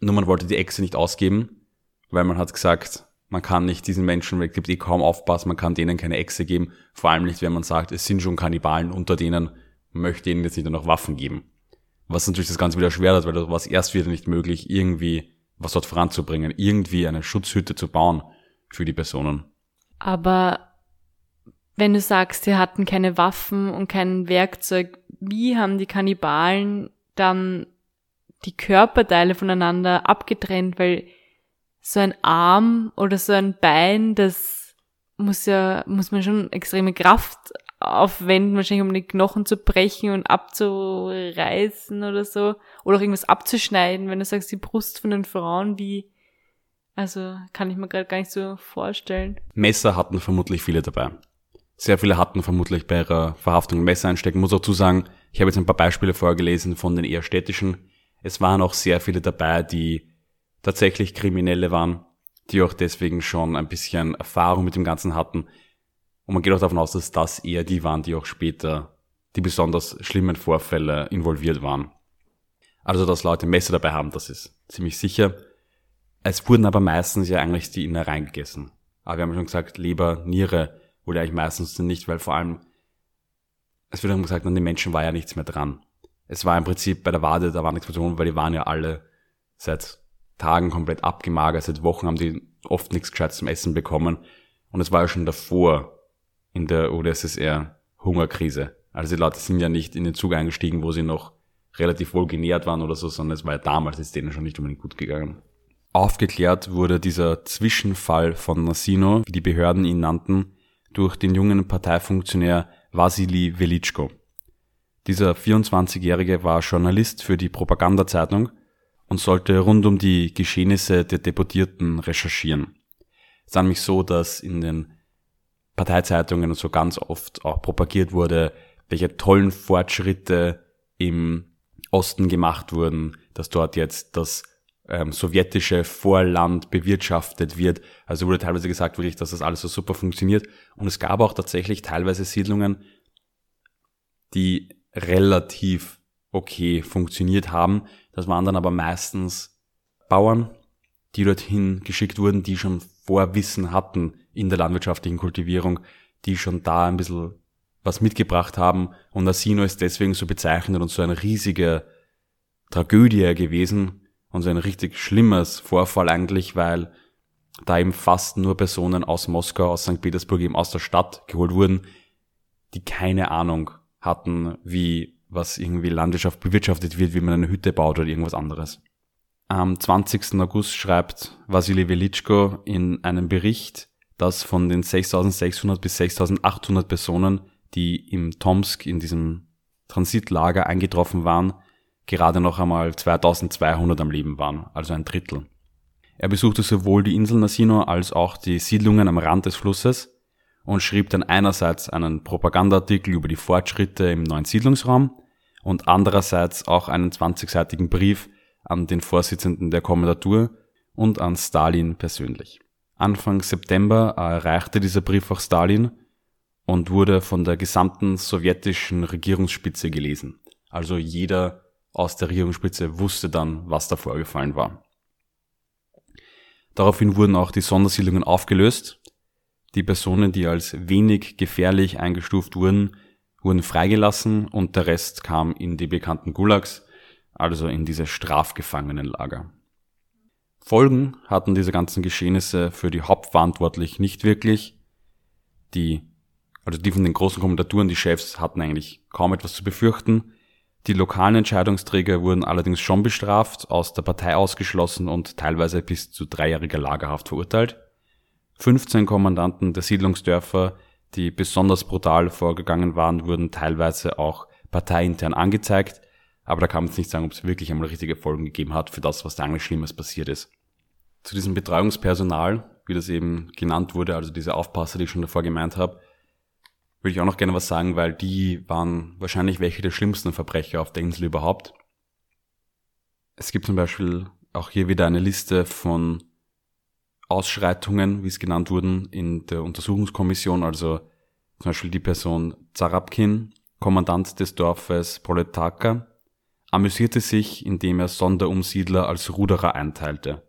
Nur man wollte die Äxte nicht ausgeben, weil man hat gesagt, man kann nicht diesen Menschen, es gibt eh kaum aufpassen, man kann denen keine Äxte geben. Vor allem nicht, wenn man sagt, es sind schon Kannibalen unter denen, möchte ihnen jetzt nicht nur noch Waffen geben. Was natürlich das Ganze wieder schwer hat, weil das war erst wieder nicht möglich, irgendwie was dort voranzubringen, irgendwie eine Schutzhütte zu bauen für die Personen. Aber wenn du sagst, sie hatten keine Waffen und kein Werkzeug, wie haben die Kannibalen dann die Körperteile voneinander abgetrennt? Weil so ein Arm oder so ein Bein, das muss ja, muss man schon extreme Kraft aufwenden, wahrscheinlich um die Knochen zu brechen und abzureißen oder so. Oder auch irgendwas abzuschneiden, wenn du sagst, die Brust von den Frauen, wie, also kann ich mir gerade gar nicht so vorstellen. Messer hatten vermutlich viele dabei. Sehr viele hatten vermutlich bei ihrer Verhaftung Messer einstecken. Muss auch zu sagen, ich habe jetzt ein paar Beispiele vorgelesen von den eher städtischen. Es waren auch sehr viele dabei, die tatsächlich Kriminelle waren, die auch deswegen schon ein bisschen Erfahrung mit dem Ganzen hatten. Und man geht auch davon aus, dass das eher die waren, die auch später die besonders schlimmen Vorfälle involviert waren. Also, dass Leute Messer dabei haben, das ist ziemlich sicher. Es wurden aber meistens ja eigentlich die Innereien gegessen. Aber wir haben schon gesagt, Leber, Niere, wurde eigentlich meistens nicht, weil vor allem, es wird dann gesagt, an den Menschen war ja nichts mehr dran. Es war im Prinzip bei der Wade, da war nichts mehr zu weil die waren ja alle seit Tagen komplett abgemagert, seit Wochen haben die oft nichts Gescheites zum Essen bekommen. Und es war ja schon davor in der UdSSR Hungerkrise. Also die Leute sind ja nicht in den Zug eingestiegen, wo sie noch relativ wohl genährt waren oder so, sondern es war ja damals ist denen schon nicht unbedingt gut gegangen. Aufgeklärt wurde dieser Zwischenfall von Nasino, wie die Behörden ihn nannten, durch den jungen Parteifunktionär Vasili Velitschko. Dieser 24-Jährige war Journalist für die Propagandazeitung und sollte rund um die Geschehnisse der Deportierten recherchieren. Es war nämlich so, dass in den Parteizeitungen so ganz oft auch propagiert wurde, welche tollen Fortschritte im Osten gemacht wurden, dass dort jetzt das ähm, sowjetische Vorland bewirtschaftet wird. Also wurde teilweise gesagt, wirklich, dass das alles so super funktioniert. Und es gab auch tatsächlich teilweise Siedlungen, die relativ okay funktioniert haben. Das waren dann aber meistens Bauern, die dorthin geschickt wurden, die schon Vorwissen hatten in der landwirtschaftlichen Kultivierung, die schon da ein bisschen was mitgebracht haben. Und Asino ist deswegen so bezeichnet und so eine riesige Tragödie gewesen, und so ein richtig schlimmes Vorfall eigentlich, weil da eben fast nur Personen aus Moskau, aus St. Petersburg eben aus der Stadt geholt wurden, die keine Ahnung hatten, wie was irgendwie Landwirtschaft bewirtschaftet wird, wie man eine Hütte baut oder irgendwas anderes. Am 20. August schreibt Vasily Velitschko in einem Bericht, dass von den 6600 bis 6800 Personen, die im Tomsk in diesem Transitlager eingetroffen waren, gerade noch einmal 2200 am Leben waren, also ein Drittel. Er besuchte sowohl die Insel Nasino als auch die Siedlungen am Rand des Flusses und schrieb dann einerseits einen Propagandaartikel über die Fortschritte im neuen Siedlungsraum und andererseits auch einen 20-seitigen Brief an den Vorsitzenden der Kommandatur und an Stalin persönlich. Anfang September erreichte dieser Brief auch Stalin und wurde von der gesamten sowjetischen Regierungsspitze gelesen. Also jeder aus der Regierungsspitze wusste dann, was da vorgefallen war. Daraufhin wurden auch die Sondersiedlungen aufgelöst. Die Personen, die als wenig gefährlich eingestuft wurden, wurden freigelassen und der Rest kam in die bekannten Gulags, also in diese Strafgefangenenlager. Folgen hatten diese ganzen Geschehnisse für die Hauptverantwortlich nicht wirklich. Die, also die von den großen Kommentaturen, die Chefs hatten eigentlich kaum etwas zu befürchten. Die lokalen Entscheidungsträger wurden allerdings schon bestraft, aus der Partei ausgeschlossen und teilweise bis zu dreijähriger Lagerhaft verurteilt. 15 Kommandanten der Siedlungsdörfer, die besonders brutal vorgegangen waren, wurden teilweise auch parteiintern angezeigt, aber da kann man jetzt nicht sagen, ob es wirklich einmal richtige Folgen gegeben hat für das, was da eigentlich Schlimmes passiert ist. Zu diesem Betreuungspersonal, wie das eben genannt wurde, also diese Aufpasser, die ich schon davor gemeint habe, würde ich auch noch gerne was sagen, weil die waren wahrscheinlich welche der schlimmsten Verbrecher auf der Insel überhaupt. Es gibt zum Beispiel auch hier wieder eine Liste von Ausschreitungen, wie es genannt wurden, in der Untersuchungskommission, also zum Beispiel die Person Zarabkin, Kommandant des Dorfes Proletaka, amüsierte sich, indem er Sonderumsiedler als Ruderer einteilte,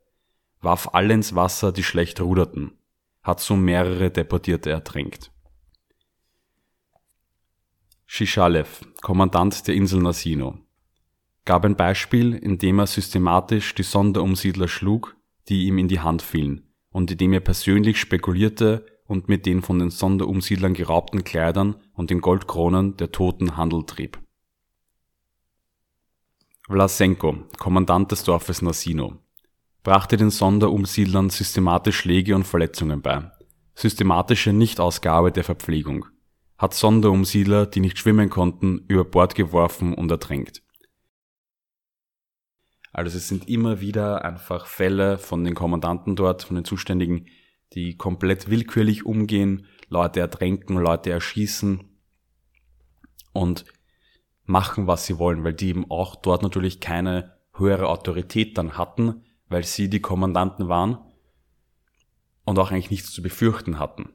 warf alle ins Wasser, die schlecht ruderten, hat so mehrere Deportierte ertränkt. Shishalev, Kommandant der Insel Nasino, gab ein Beispiel, indem er systematisch die Sonderumsiedler schlug, die ihm in die Hand fielen, und indem er persönlich spekulierte und mit den von den Sonderumsiedlern geraubten Kleidern und den Goldkronen der Toten Handel trieb. Vlasenko, Kommandant des Dorfes Nasino, brachte den Sonderumsiedlern systematisch Schläge und Verletzungen bei, systematische Nichtausgabe der Verpflegung, hat Sonderumsiedler, die nicht schwimmen konnten, über Bord geworfen und ertränkt. Also es sind immer wieder einfach Fälle von den Kommandanten dort, von den Zuständigen, die komplett willkürlich umgehen, Leute ertränken, Leute erschießen und machen, was sie wollen, weil die eben auch dort natürlich keine höhere Autorität dann hatten, weil sie die Kommandanten waren und auch eigentlich nichts zu befürchten hatten.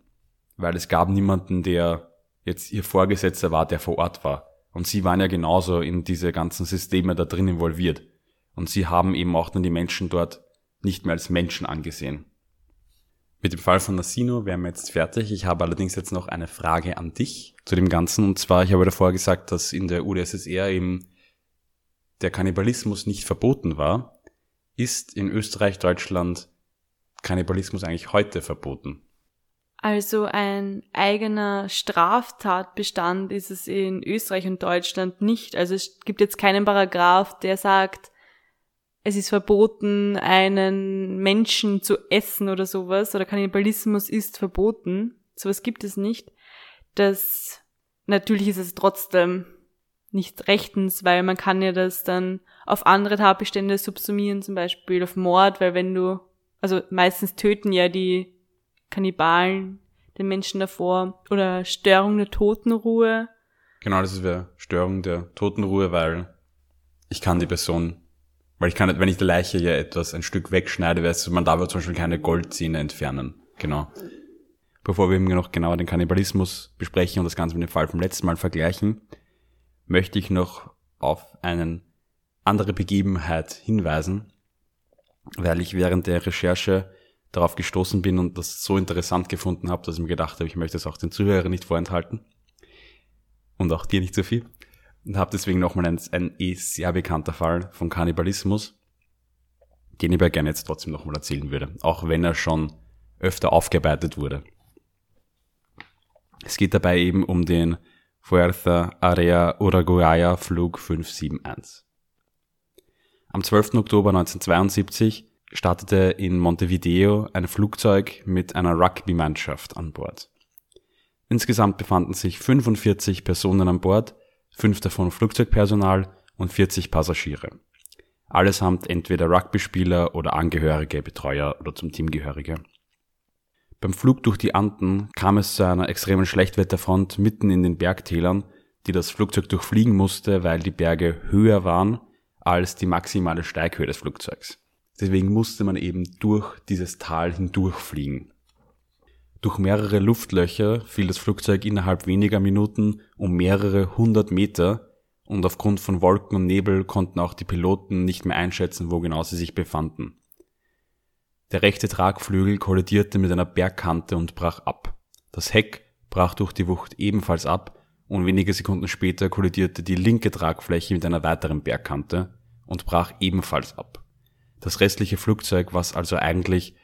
Weil es gab niemanden, der jetzt ihr Vorgesetzter war, der vor Ort war. Und sie waren ja genauso in diese ganzen Systeme da drin involviert. Und sie haben eben auch dann die Menschen dort nicht mehr als Menschen angesehen. Mit dem Fall von Nassino wären wir jetzt fertig. Ich habe allerdings jetzt noch eine Frage an dich zu dem Ganzen. Und zwar, ich habe davor gesagt, dass in der UdSSR eben der Kannibalismus nicht verboten war. Ist in Österreich, Deutschland Kannibalismus eigentlich heute verboten? Also ein eigener Straftatbestand ist es in Österreich und Deutschland nicht. Also es gibt jetzt keinen Paragraph, der sagt, es ist verboten, einen Menschen zu essen oder sowas, oder Kannibalismus ist verboten. Sowas gibt es nicht. Das, natürlich ist es trotzdem nicht rechtens, weil man kann ja das dann auf andere Tatbestände subsumieren, zum Beispiel auf Mord, weil wenn du, also meistens töten ja die Kannibalen den Menschen davor oder Störung der Totenruhe. Genau, das wäre Störung der Totenruhe, weil ich kann die Person, weil ich kann nicht, wenn ich der Leiche ja etwas ein Stück wegschneide, weißt du, man darf zum Beispiel keine Goldzähne entfernen. Genau. Bevor wir noch genauer den Kannibalismus besprechen und das Ganze mit dem Fall vom letzten Mal vergleichen, möchte ich noch auf eine andere Begebenheit hinweisen, weil ich während der Recherche darauf gestoßen bin und das so interessant gefunden habe, dass ich mir gedacht habe, ich möchte es auch den Zuhörern nicht vorenthalten. Und auch dir nicht so viel. Und habe deswegen nochmal ein, ein eh sehr bekannter Fall von Kannibalismus, den ich aber gerne jetzt trotzdem nochmal erzählen würde, auch wenn er schon öfter aufgearbeitet wurde. Es geht dabei eben um den Fuerza Area Uruguaya Flug 571. Am 12. Oktober 1972 startete in Montevideo ein Flugzeug mit einer Rugby-Mannschaft an Bord. Insgesamt befanden sich 45 Personen an Bord, fünf davon Flugzeugpersonal und 40 Passagiere. Allesamt entweder Rugby-Spieler oder Angehörige, Betreuer oder zum Teamgehörige. Beim Flug durch die Anden kam es zu einer extremen Schlechtwetterfront mitten in den Bergtälern, die das Flugzeug durchfliegen musste, weil die Berge höher waren als die maximale Steighöhe des Flugzeugs. Deswegen musste man eben durch dieses Tal hindurchfliegen. Durch mehrere Luftlöcher fiel das Flugzeug innerhalb weniger Minuten um mehrere hundert Meter und aufgrund von Wolken und Nebel konnten auch die Piloten nicht mehr einschätzen, wo genau sie sich befanden. Der rechte Tragflügel kollidierte mit einer Bergkante und brach ab. Das Heck brach durch die Wucht ebenfalls ab und wenige Sekunden später kollidierte die linke Tragfläche mit einer weiteren Bergkante und brach ebenfalls ab. Das restliche Flugzeug, was also eigentlich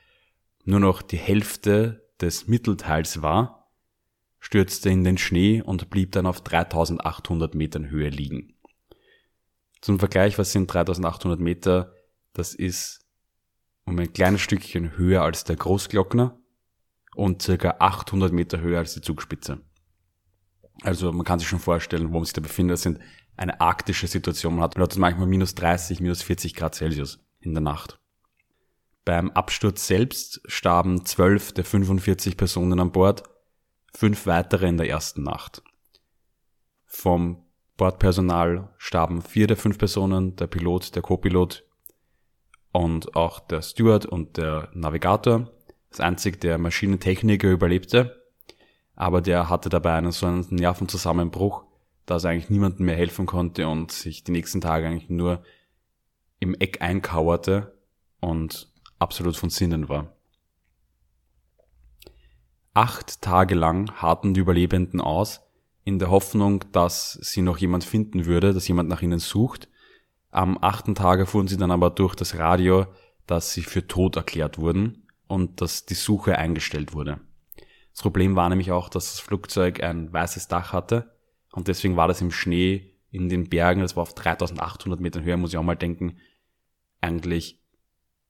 nur noch die Hälfte des Mittelteils war, stürzte in den Schnee und blieb dann auf 3800 Metern Höhe liegen. Zum Vergleich, was sind 3800 Meter? Das ist um ein kleines Stückchen höher als der Großglockner und circa 800 Meter höher als die Zugspitze. Also man kann sich schon vorstellen, wo man sich da befindet. Das sind eine arktische Situation. Man hat, man hat manchmal minus 30, minus 40 Grad Celsius in der Nacht. Beim Absturz selbst starben 12 der 45 Personen an Bord, fünf weitere in der ersten Nacht. Vom Bordpersonal starben vier der fünf Personen, der Pilot, der Co-Pilot und auch der Steward und der Navigator. Das einzig der Maschinentechniker überlebte, aber der hatte dabei einen so einen Nervenzusammenbruch, dass er eigentlich niemandem mehr helfen konnte und sich die nächsten Tage eigentlich nur im Eck einkauerte und absolut von Sinnen war. Acht Tage lang harrten die Überlebenden aus, in der Hoffnung, dass sie noch jemand finden würde, dass jemand nach ihnen sucht. Am achten Tage fuhren sie dann aber durch das Radio, dass sie für tot erklärt wurden und dass die Suche eingestellt wurde. Das Problem war nämlich auch, dass das Flugzeug ein weißes Dach hatte und deswegen war das im Schnee in den Bergen, das war auf 3800 Metern Höhe, muss ich auch mal denken, eigentlich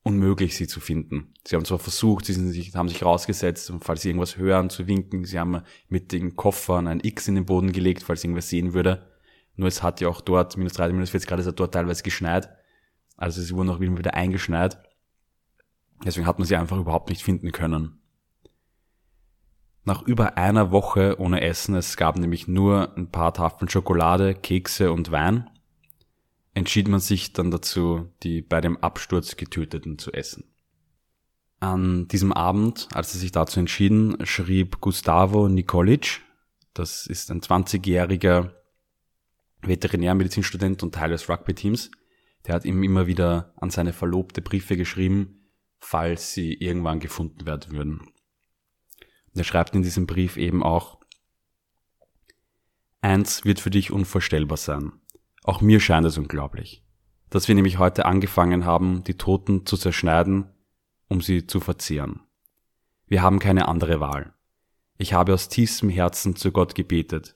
unmöglich, sie zu finden. Sie haben zwar versucht, sie sich, haben sich rausgesetzt, falls sie irgendwas hören, zu winken. Sie haben mit den Koffern ein X in den Boden gelegt, falls irgendwas sehen würde. Nur es hat ja auch dort, minus 30, minus 40 Grad, ist ja dort teilweise geschneit. Also sie wurden auch wieder eingeschneit. Deswegen hat man sie einfach überhaupt nicht finden können. Nach über einer Woche ohne Essen, es gab nämlich nur ein paar Tafeln Schokolade, Kekse und Wein, entschied man sich dann dazu, die bei dem Absturz getöteten zu essen. An diesem Abend, als sie sich dazu entschieden, schrieb Gustavo Nikolic, das ist ein 20-jähriger Veterinärmedizinstudent und Teil des Rugby-Teams, der hat ihm immer wieder an seine Verlobte Briefe geschrieben, falls sie irgendwann gefunden werden würden. Und er schreibt in diesem Brief eben auch, Eins wird für dich unvorstellbar sein. Auch mir scheint es unglaublich, dass wir nämlich heute angefangen haben, die Toten zu zerschneiden, um sie zu verzehren. Wir haben keine andere Wahl. Ich habe aus tiefstem Herzen zu Gott gebetet,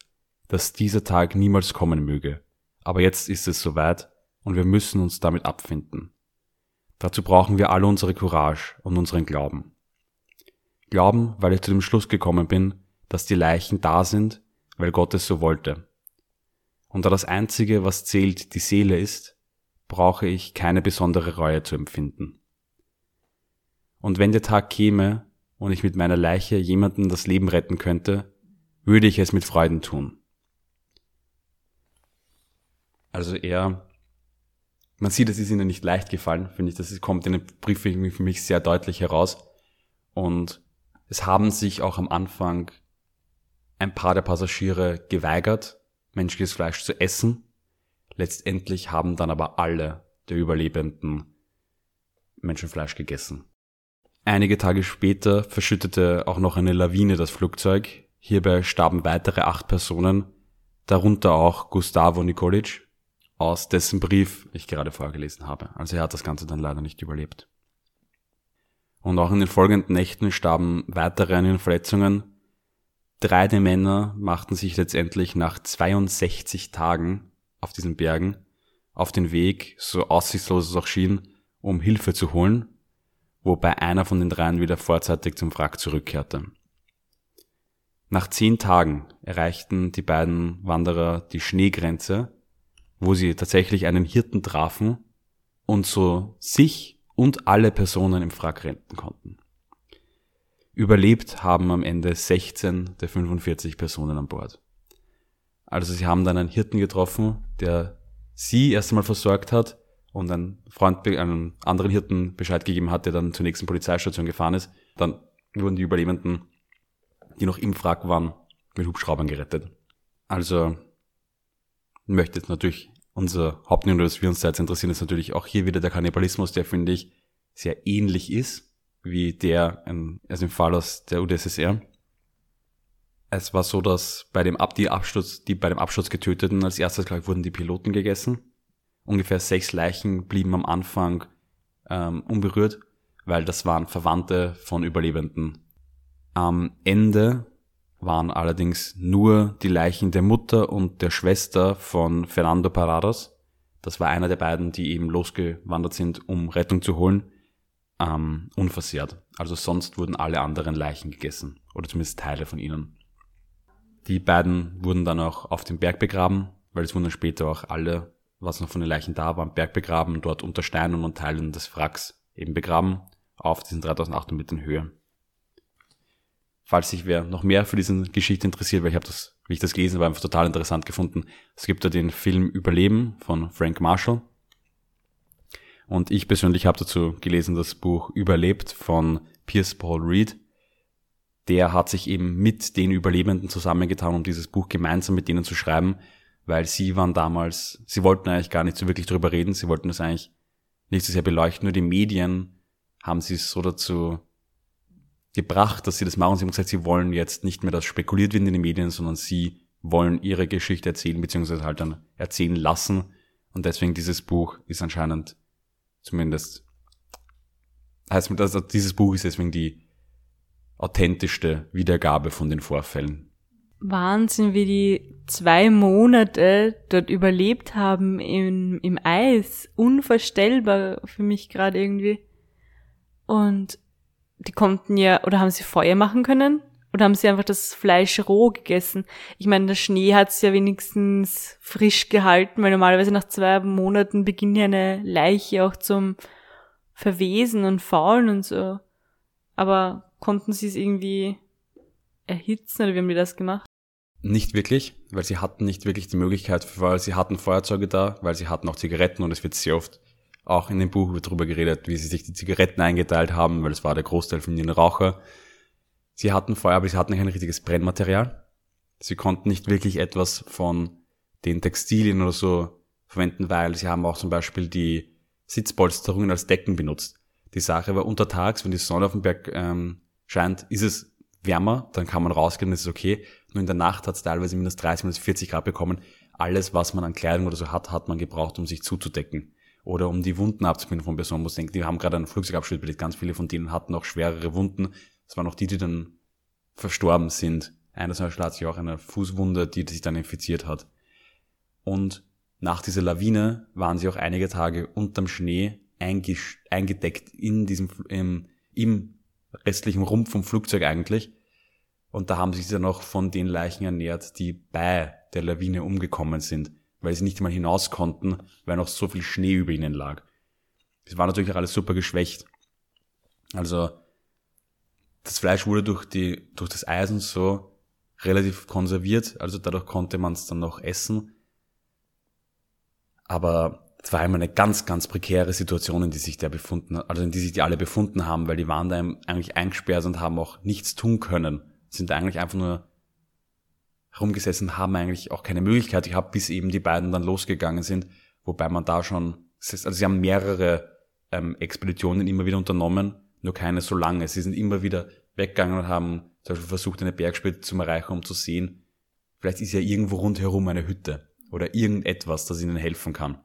dass dieser Tag niemals kommen möge, aber jetzt ist es soweit und wir müssen uns damit abfinden. Dazu brauchen wir alle unsere Courage und unseren Glauben. Glauben, weil ich zu dem Schluss gekommen bin, dass die Leichen da sind, weil Gott es so wollte und da das Einzige, was zählt, die Seele ist, brauche ich keine besondere Reue zu empfinden. Und wenn der Tag käme und ich mit meiner Leiche jemanden das Leben retten könnte, würde ich es mit Freuden tun. Also er, man sieht, es ist ihnen nicht leicht gefallen, finde ich, das kommt in den Brief für mich sehr deutlich heraus. Und es haben sich auch am Anfang ein paar der Passagiere geweigert, menschliches Fleisch zu essen. Letztendlich haben dann aber alle der Überlebenden Menschenfleisch gegessen. Einige Tage später verschüttete auch noch eine Lawine das Flugzeug. Hierbei starben weitere acht Personen, darunter auch Gustavo Nikolic, aus dessen Brief ich gerade vorgelesen habe. Also er hat das Ganze dann leider nicht überlebt. Und auch in den folgenden Nächten starben weitere an ihren Verletzungen. Drei der Männer machten sich letztendlich nach 62 Tagen auf diesen Bergen auf den Weg, so aussichtslos es auch schien, um Hilfe zu holen, wobei einer von den dreien wieder vorzeitig zum Wrack zurückkehrte. Nach zehn Tagen erreichten die beiden Wanderer die Schneegrenze, wo sie tatsächlich einen Hirten trafen und so sich und alle Personen im Wrack retten konnten. Überlebt haben am Ende 16 der 45 Personen an Bord. Also sie haben dann einen Hirten getroffen, der sie erst einmal versorgt hat und einen Freund, einen anderen Hirten Bescheid gegeben hat, der dann zur nächsten Polizeistation gefahren ist. Dann wurden die Überlebenden, die noch im Wrack waren, mit Hubschraubern gerettet. Also möchte jetzt natürlich unser Hauptgrund, dass wir uns jetzt interessieren, ist natürlich auch hier wieder der Kannibalismus, der finde ich sehr ähnlich ist wie der, also im Fall aus der UdSSR. Es war so, dass bei dem Ab die Absturz, die bei dem Absturz getöteten als erstes gleich wurden die Piloten gegessen. Ungefähr sechs Leichen blieben am Anfang ähm, unberührt, weil das waren Verwandte von Überlebenden. Am Ende waren allerdings nur die Leichen der Mutter und der Schwester von Fernando Paradas. Das war einer der beiden, die eben losgewandert sind, um Rettung zu holen, ähm, unversehrt. Also sonst wurden alle anderen Leichen gegessen oder zumindest Teile von ihnen. Die beiden wurden dann auch auf dem Berg begraben, weil es wurden dann später auch alle, was noch von den Leichen da war, am Berg begraben, dort unter Steinen und Teilen des Wracks eben begraben, auf diesen 3800 Metern Höhe. Falls sich wer noch mehr für diese Geschichte interessiert, weil ich habe das, wie ich das gelesen habe, einfach total interessant gefunden. Es gibt da den Film Überleben von Frank Marshall. Und ich persönlich habe dazu gelesen das Buch Überlebt von Pierce Paul Reed der hat sich eben mit den Überlebenden zusammengetan, um dieses Buch gemeinsam mit denen zu schreiben, weil sie waren damals, sie wollten eigentlich gar nicht so wirklich drüber reden, sie wollten das eigentlich nicht so sehr beleuchten, nur die Medien haben sie es so dazu gebracht, dass sie das machen. Sie haben gesagt, sie wollen jetzt nicht mehr, dass spekuliert wird in den Medien, sondern sie wollen ihre Geschichte erzählen, beziehungsweise halt dann erzählen lassen. Und deswegen dieses Buch ist anscheinend zumindest, heißt, also dieses Buch ist deswegen die authentischste Wiedergabe von den Vorfällen. Wahnsinn, wie die zwei Monate dort überlebt haben im, im Eis. Unvorstellbar für mich gerade irgendwie. Und die konnten ja, oder haben sie Feuer machen können? Oder haben sie einfach das Fleisch roh gegessen? Ich meine, der Schnee hat's ja wenigstens frisch gehalten, weil normalerweise nach zwei Monaten beginnt ja eine Leiche auch zum Verwesen und Faulen und so. Aber konnten sie es irgendwie erhitzen oder wie haben die das gemacht? Nicht wirklich, weil sie hatten nicht wirklich die Möglichkeit, weil sie hatten Feuerzeuge da, weil sie hatten auch Zigaretten und es wird sehr oft auch in dem Buch darüber geredet, wie sie sich die Zigaretten eingeteilt haben, weil es war der Großteil von den Raucher. Sie hatten Feuer, aber sie hatten kein richtiges Brennmaterial. Sie konnten nicht wirklich etwas von den Textilien oder so verwenden, weil sie haben auch zum Beispiel die Sitzpolsterungen als Decken benutzt. Die Sache war untertags, wenn die Sonne auf dem Berg ähm, scheint, ist es wärmer, dann kann man rausgehen, das ist okay. Nur in der Nacht hat es teilweise minus 30, minus 40 Grad bekommen. Alles, was man an Kleidung oder so hat, hat man gebraucht, um sich zuzudecken. Oder um die Wunden abzubinden von Personen. Man muss denken, die haben gerade einen Flugzeugabschnitt belegt. Ganz viele von denen hatten auch schwerere Wunden. Das waren auch die, die dann verstorben sind. Einer Beispiel hat sich auch eine Fußwunde, die sich dann infiziert hat. Und nach dieser Lawine waren sie auch einige Tage unterm Schnee eingedeckt in diesem, im, im restlichen Rumpf vom Flugzeug eigentlich. Und da haben sie sich dann auch von den Leichen ernährt, die bei der Lawine umgekommen sind, weil sie nicht mal hinaus konnten, weil noch so viel Schnee über ihnen lag. Das war natürlich auch alles super geschwächt. Also das Fleisch wurde durch, die, durch das Eisen so relativ konserviert, also dadurch konnte man es dann noch essen. Aber es war einmal eine ganz, ganz prekäre Situation, in die sich der befunden, also in die sich die alle befunden haben, weil die waren da eigentlich eingesperrt und haben auch nichts tun können. Sind eigentlich einfach nur herumgesessen, haben eigentlich auch keine Möglichkeit gehabt, bis eben die beiden dann losgegangen sind, wobei man da schon, also sie haben mehrere ähm, Expeditionen immer wieder unternommen, nur keine so lange. Sie sind immer wieder weggegangen und haben zum Beispiel versucht, eine Bergspitze zu erreichen, um zu sehen, vielleicht ist ja irgendwo rundherum eine Hütte oder irgendetwas, das ihnen helfen kann.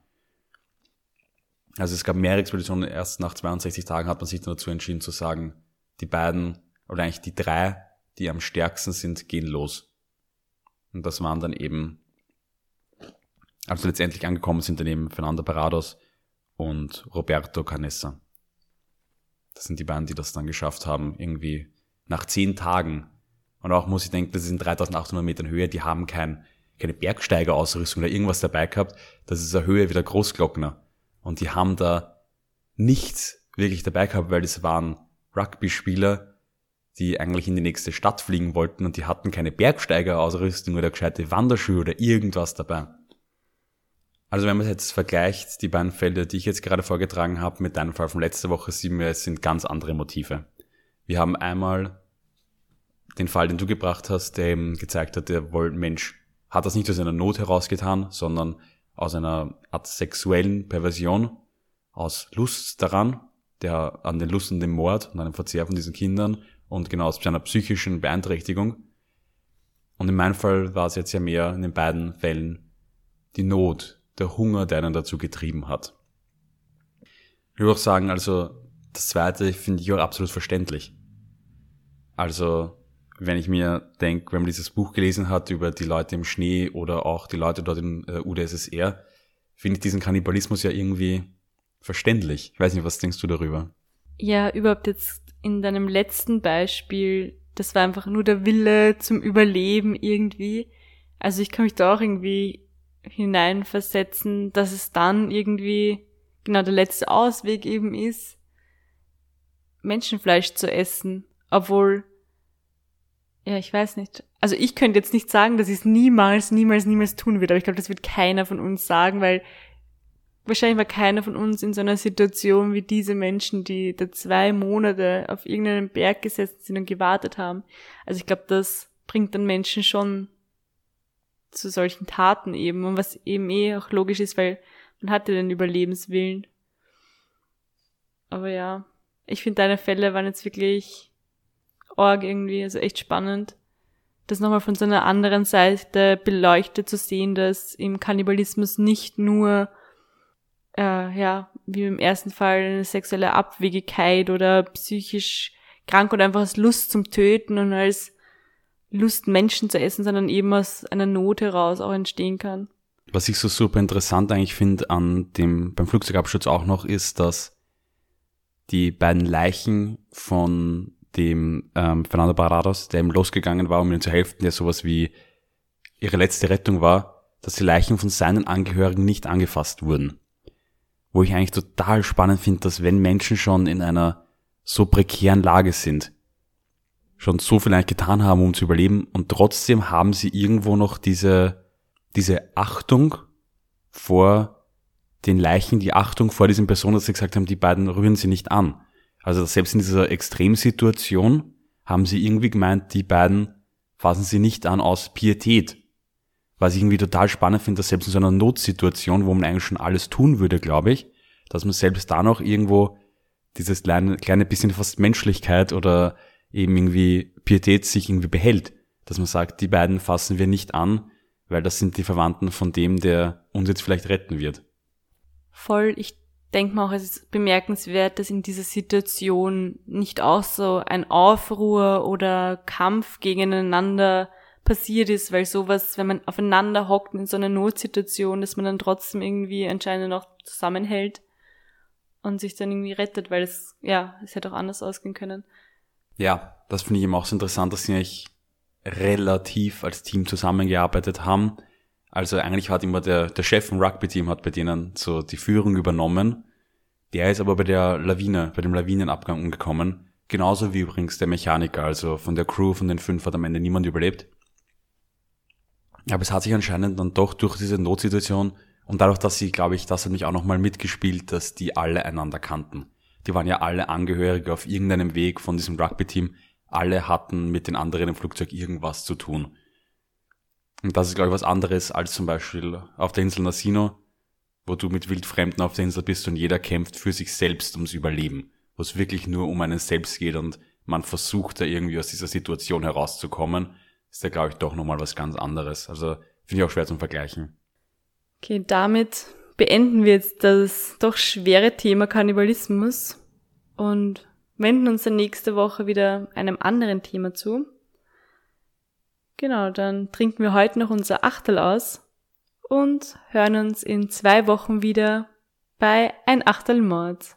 Also es gab mehrere Expeditionen. Erst nach 62 Tagen hat man sich dazu entschieden zu sagen, die beiden, oder eigentlich die drei, die am stärksten sind, gehen los. Und das waren dann eben, also letztendlich angekommen sind dann eben Fernando Parados und Roberto Canessa. Das sind die beiden, die das dann geschafft haben, irgendwie nach zehn Tagen. Und auch muss ich denken, das sind 3800 Metern Höhe, die haben kein, keine Bergsteigerausrüstung oder irgendwas dabei gehabt. Das ist eine Höhe wie der Großglockner. Und die haben da nichts wirklich dabei gehabt, weil das waren Rugby-Spieler, die eigentlich in die nächste Stadt fliegen wollten und die hatten keine Bergsteigerausrüstung oder gescheite Wanderschuhe oder irgendwas dabei. Also wenn man jetzt vergleicht, die beiden Fälle, die ich jetzt gerade vorgetragen habe, mit deinem Fall von letzter Woche, sehen wir, es sind ganz andere Motive. Wir haben einmal den Fall, den du gebracht hast, der eben gezeigt hat, der Mensch hat das nicht aus einer Not herausgetan, sondern aus einer Art sexuellen Perversion, aus Lust daran, der an den Lust und dem Mord und einem Verzehr von diesen Kindern und genau aus seiner psychischen Beeinträchtigung. Und in meinem Fall war es jetzt ja mehr in den beiden Fällen die Not, der Hunger, der einen dazu getrieben hat. Ich würde auch sagen, also das zweite finde ich auch absolut verständlich. Also, wenn ich mir denke, wenn man dieses Buch gelesen hat über die Leute im Schnee oder auch die Leute dort in äh, UdSSR, finde ich diesen Kannibalismus ja irgendwie verständlich. Ich weiß nicht, was denkst du darüber? Ja, überhaupt jetzt in deinem letzten Beispiel, das war einfach nur der Wille zum Überleben irgendwie. Also ich kann mich da auch irgendwie hineinversetzen, dass es dann irgendwie genau der letzte Ausweg eben ist, Menschenfleisch zu essen. Obwohl, ja, ich weiß nicht. Also ich könnte jetzt nicht sagen, dass ich es niemals, niemals, niemals tun würde, aber ich glaube, das wird keiner von uns sagen, weil wahrscheinlich war keiner von uns in so einer Situation wie diese Menschen, die da zwei Monate auf irgendeinem Berg gesessen sind und gewartet haben. Also ich glaube, das bringt dann Menschen schon zu solchen Taten eben und was eben eh auch logisch ist, weil man hatte den Überlebenswillen. Aber ja, ich finde deine Fälle waren jetzt wirklich org irgendwie, also echt spannend, das nochmal von so einer anderen Seite beleuchtet zu sehen, dass im Kannibalismus nicht nur äh, ja, wie im ersten Fall eine sexuelle Abwegigkeit oder psychisch krank oder einfach als Lust zum Töten und als Lust, Menschen zu essen, sondern eben aus einer Not heraus auch entstehen kann. Was ich so super interessant eigentlich finde an dem, beim Flugzeugabsturz auch noch, ist, dass die beiden Leichen von dem ähm, Fernando Barrados, der ihm losgegangen war, um ihm zu helfen, der sowas wie ihre letzte Rettung war, dass die Leichen von seinen Angehörigen nicht angefasst wurden wo ich eigentlich total spannend finde, dass wenn Menschen schon in einer so prekären Lage sind, schon so viel eigentlich getan haben, um zu überleben und trotzdem haben sie irgendwo noch diese, diese Achtung vor den Leichen, die Achtung vor diesen Personen, dass sie gesagt haben, die beiden rühren sie nicht an. Also selbst in dieser Extremsituation haben sie irgendwie gemeint, die beiden fassen sie nicht an aus Pietät was ich irgendwie total spannend finde, dass selbst in so einer Notsituation, wo man eigentlich schon alles tun würde, glaube ich, dass man selbst da noch irgendwo dieses kleine, kleine bisschen fast Menschlichkeit oder eben irgendwie Pietät sich irgendwie behält. Dass man sagt, die beiden fassen wir nicht an, weil das sind die Verwandten von dem, der uns jetzt vielleicht retten wird. Voll, ich denke mal auch, es ist bemerkenswert, dass in dieser Situation nicht auch so ein Aufruhr oder Kampf gegeneinander passiert ist, weil sowas, wenn man aufeinander hockt in so einer Notsituation, dass man dann trotzdem irgendwie anscheinend noch zusammenhält und sich dann irgendwie rettet, weil es, ja, es hätte auch anders ausgehen können. Ja, das finde ich eben auch so interessant, dass sie eigentlich relativ als Team zusammengearbeitet haben. Also eigentlich hat immer der, der Chef vom Rugby-Team hat bei denen so die Führung übernommen. Der ist aber bei der Lawine, bei dem Lawinenabgang umgekommen. Genauso wie übrigens der Mechaniker. Also von der Crew von den fünf hat am Ende niemand überlebt. Aber es hat sich anscheinend dann doch durch diese Notsituation und dadurch, dass sie, glaube ich, das hat mich auch nochmal mitgespielt, dass die alle einander kannten. Die waren ja alle Angehörige auf irgendeinem Weg von diesem Rugby-Team. Alle hatten mit den anderen im Flugzeug irgendwas zu tun. Und das ist, glaube ich, was anderes als zum Beispiel auf der Insel Nasino, wo du mit Wildfremden auf der Insel bist und jeder kämpft für sich selbst ums Überleben. Wo es wirklich nur um einen selbst geht und man versucht da irgendwie aus dieser Situation herauszukommen ist ja, glaube ich, doch nochmal was ganz anderes. Also finde ich auch schwer zum Vergleichen. Okay, damit beenden wir jetzt das doch schwere Thema Kannibalismus und wenden uns dann nächste Woche wieder einem anderen Thema zu. Genau, dann trinken wir heute noch unser Achtel aus und hören uns in zwei Wochen wieder bei Ein Achtel Mord.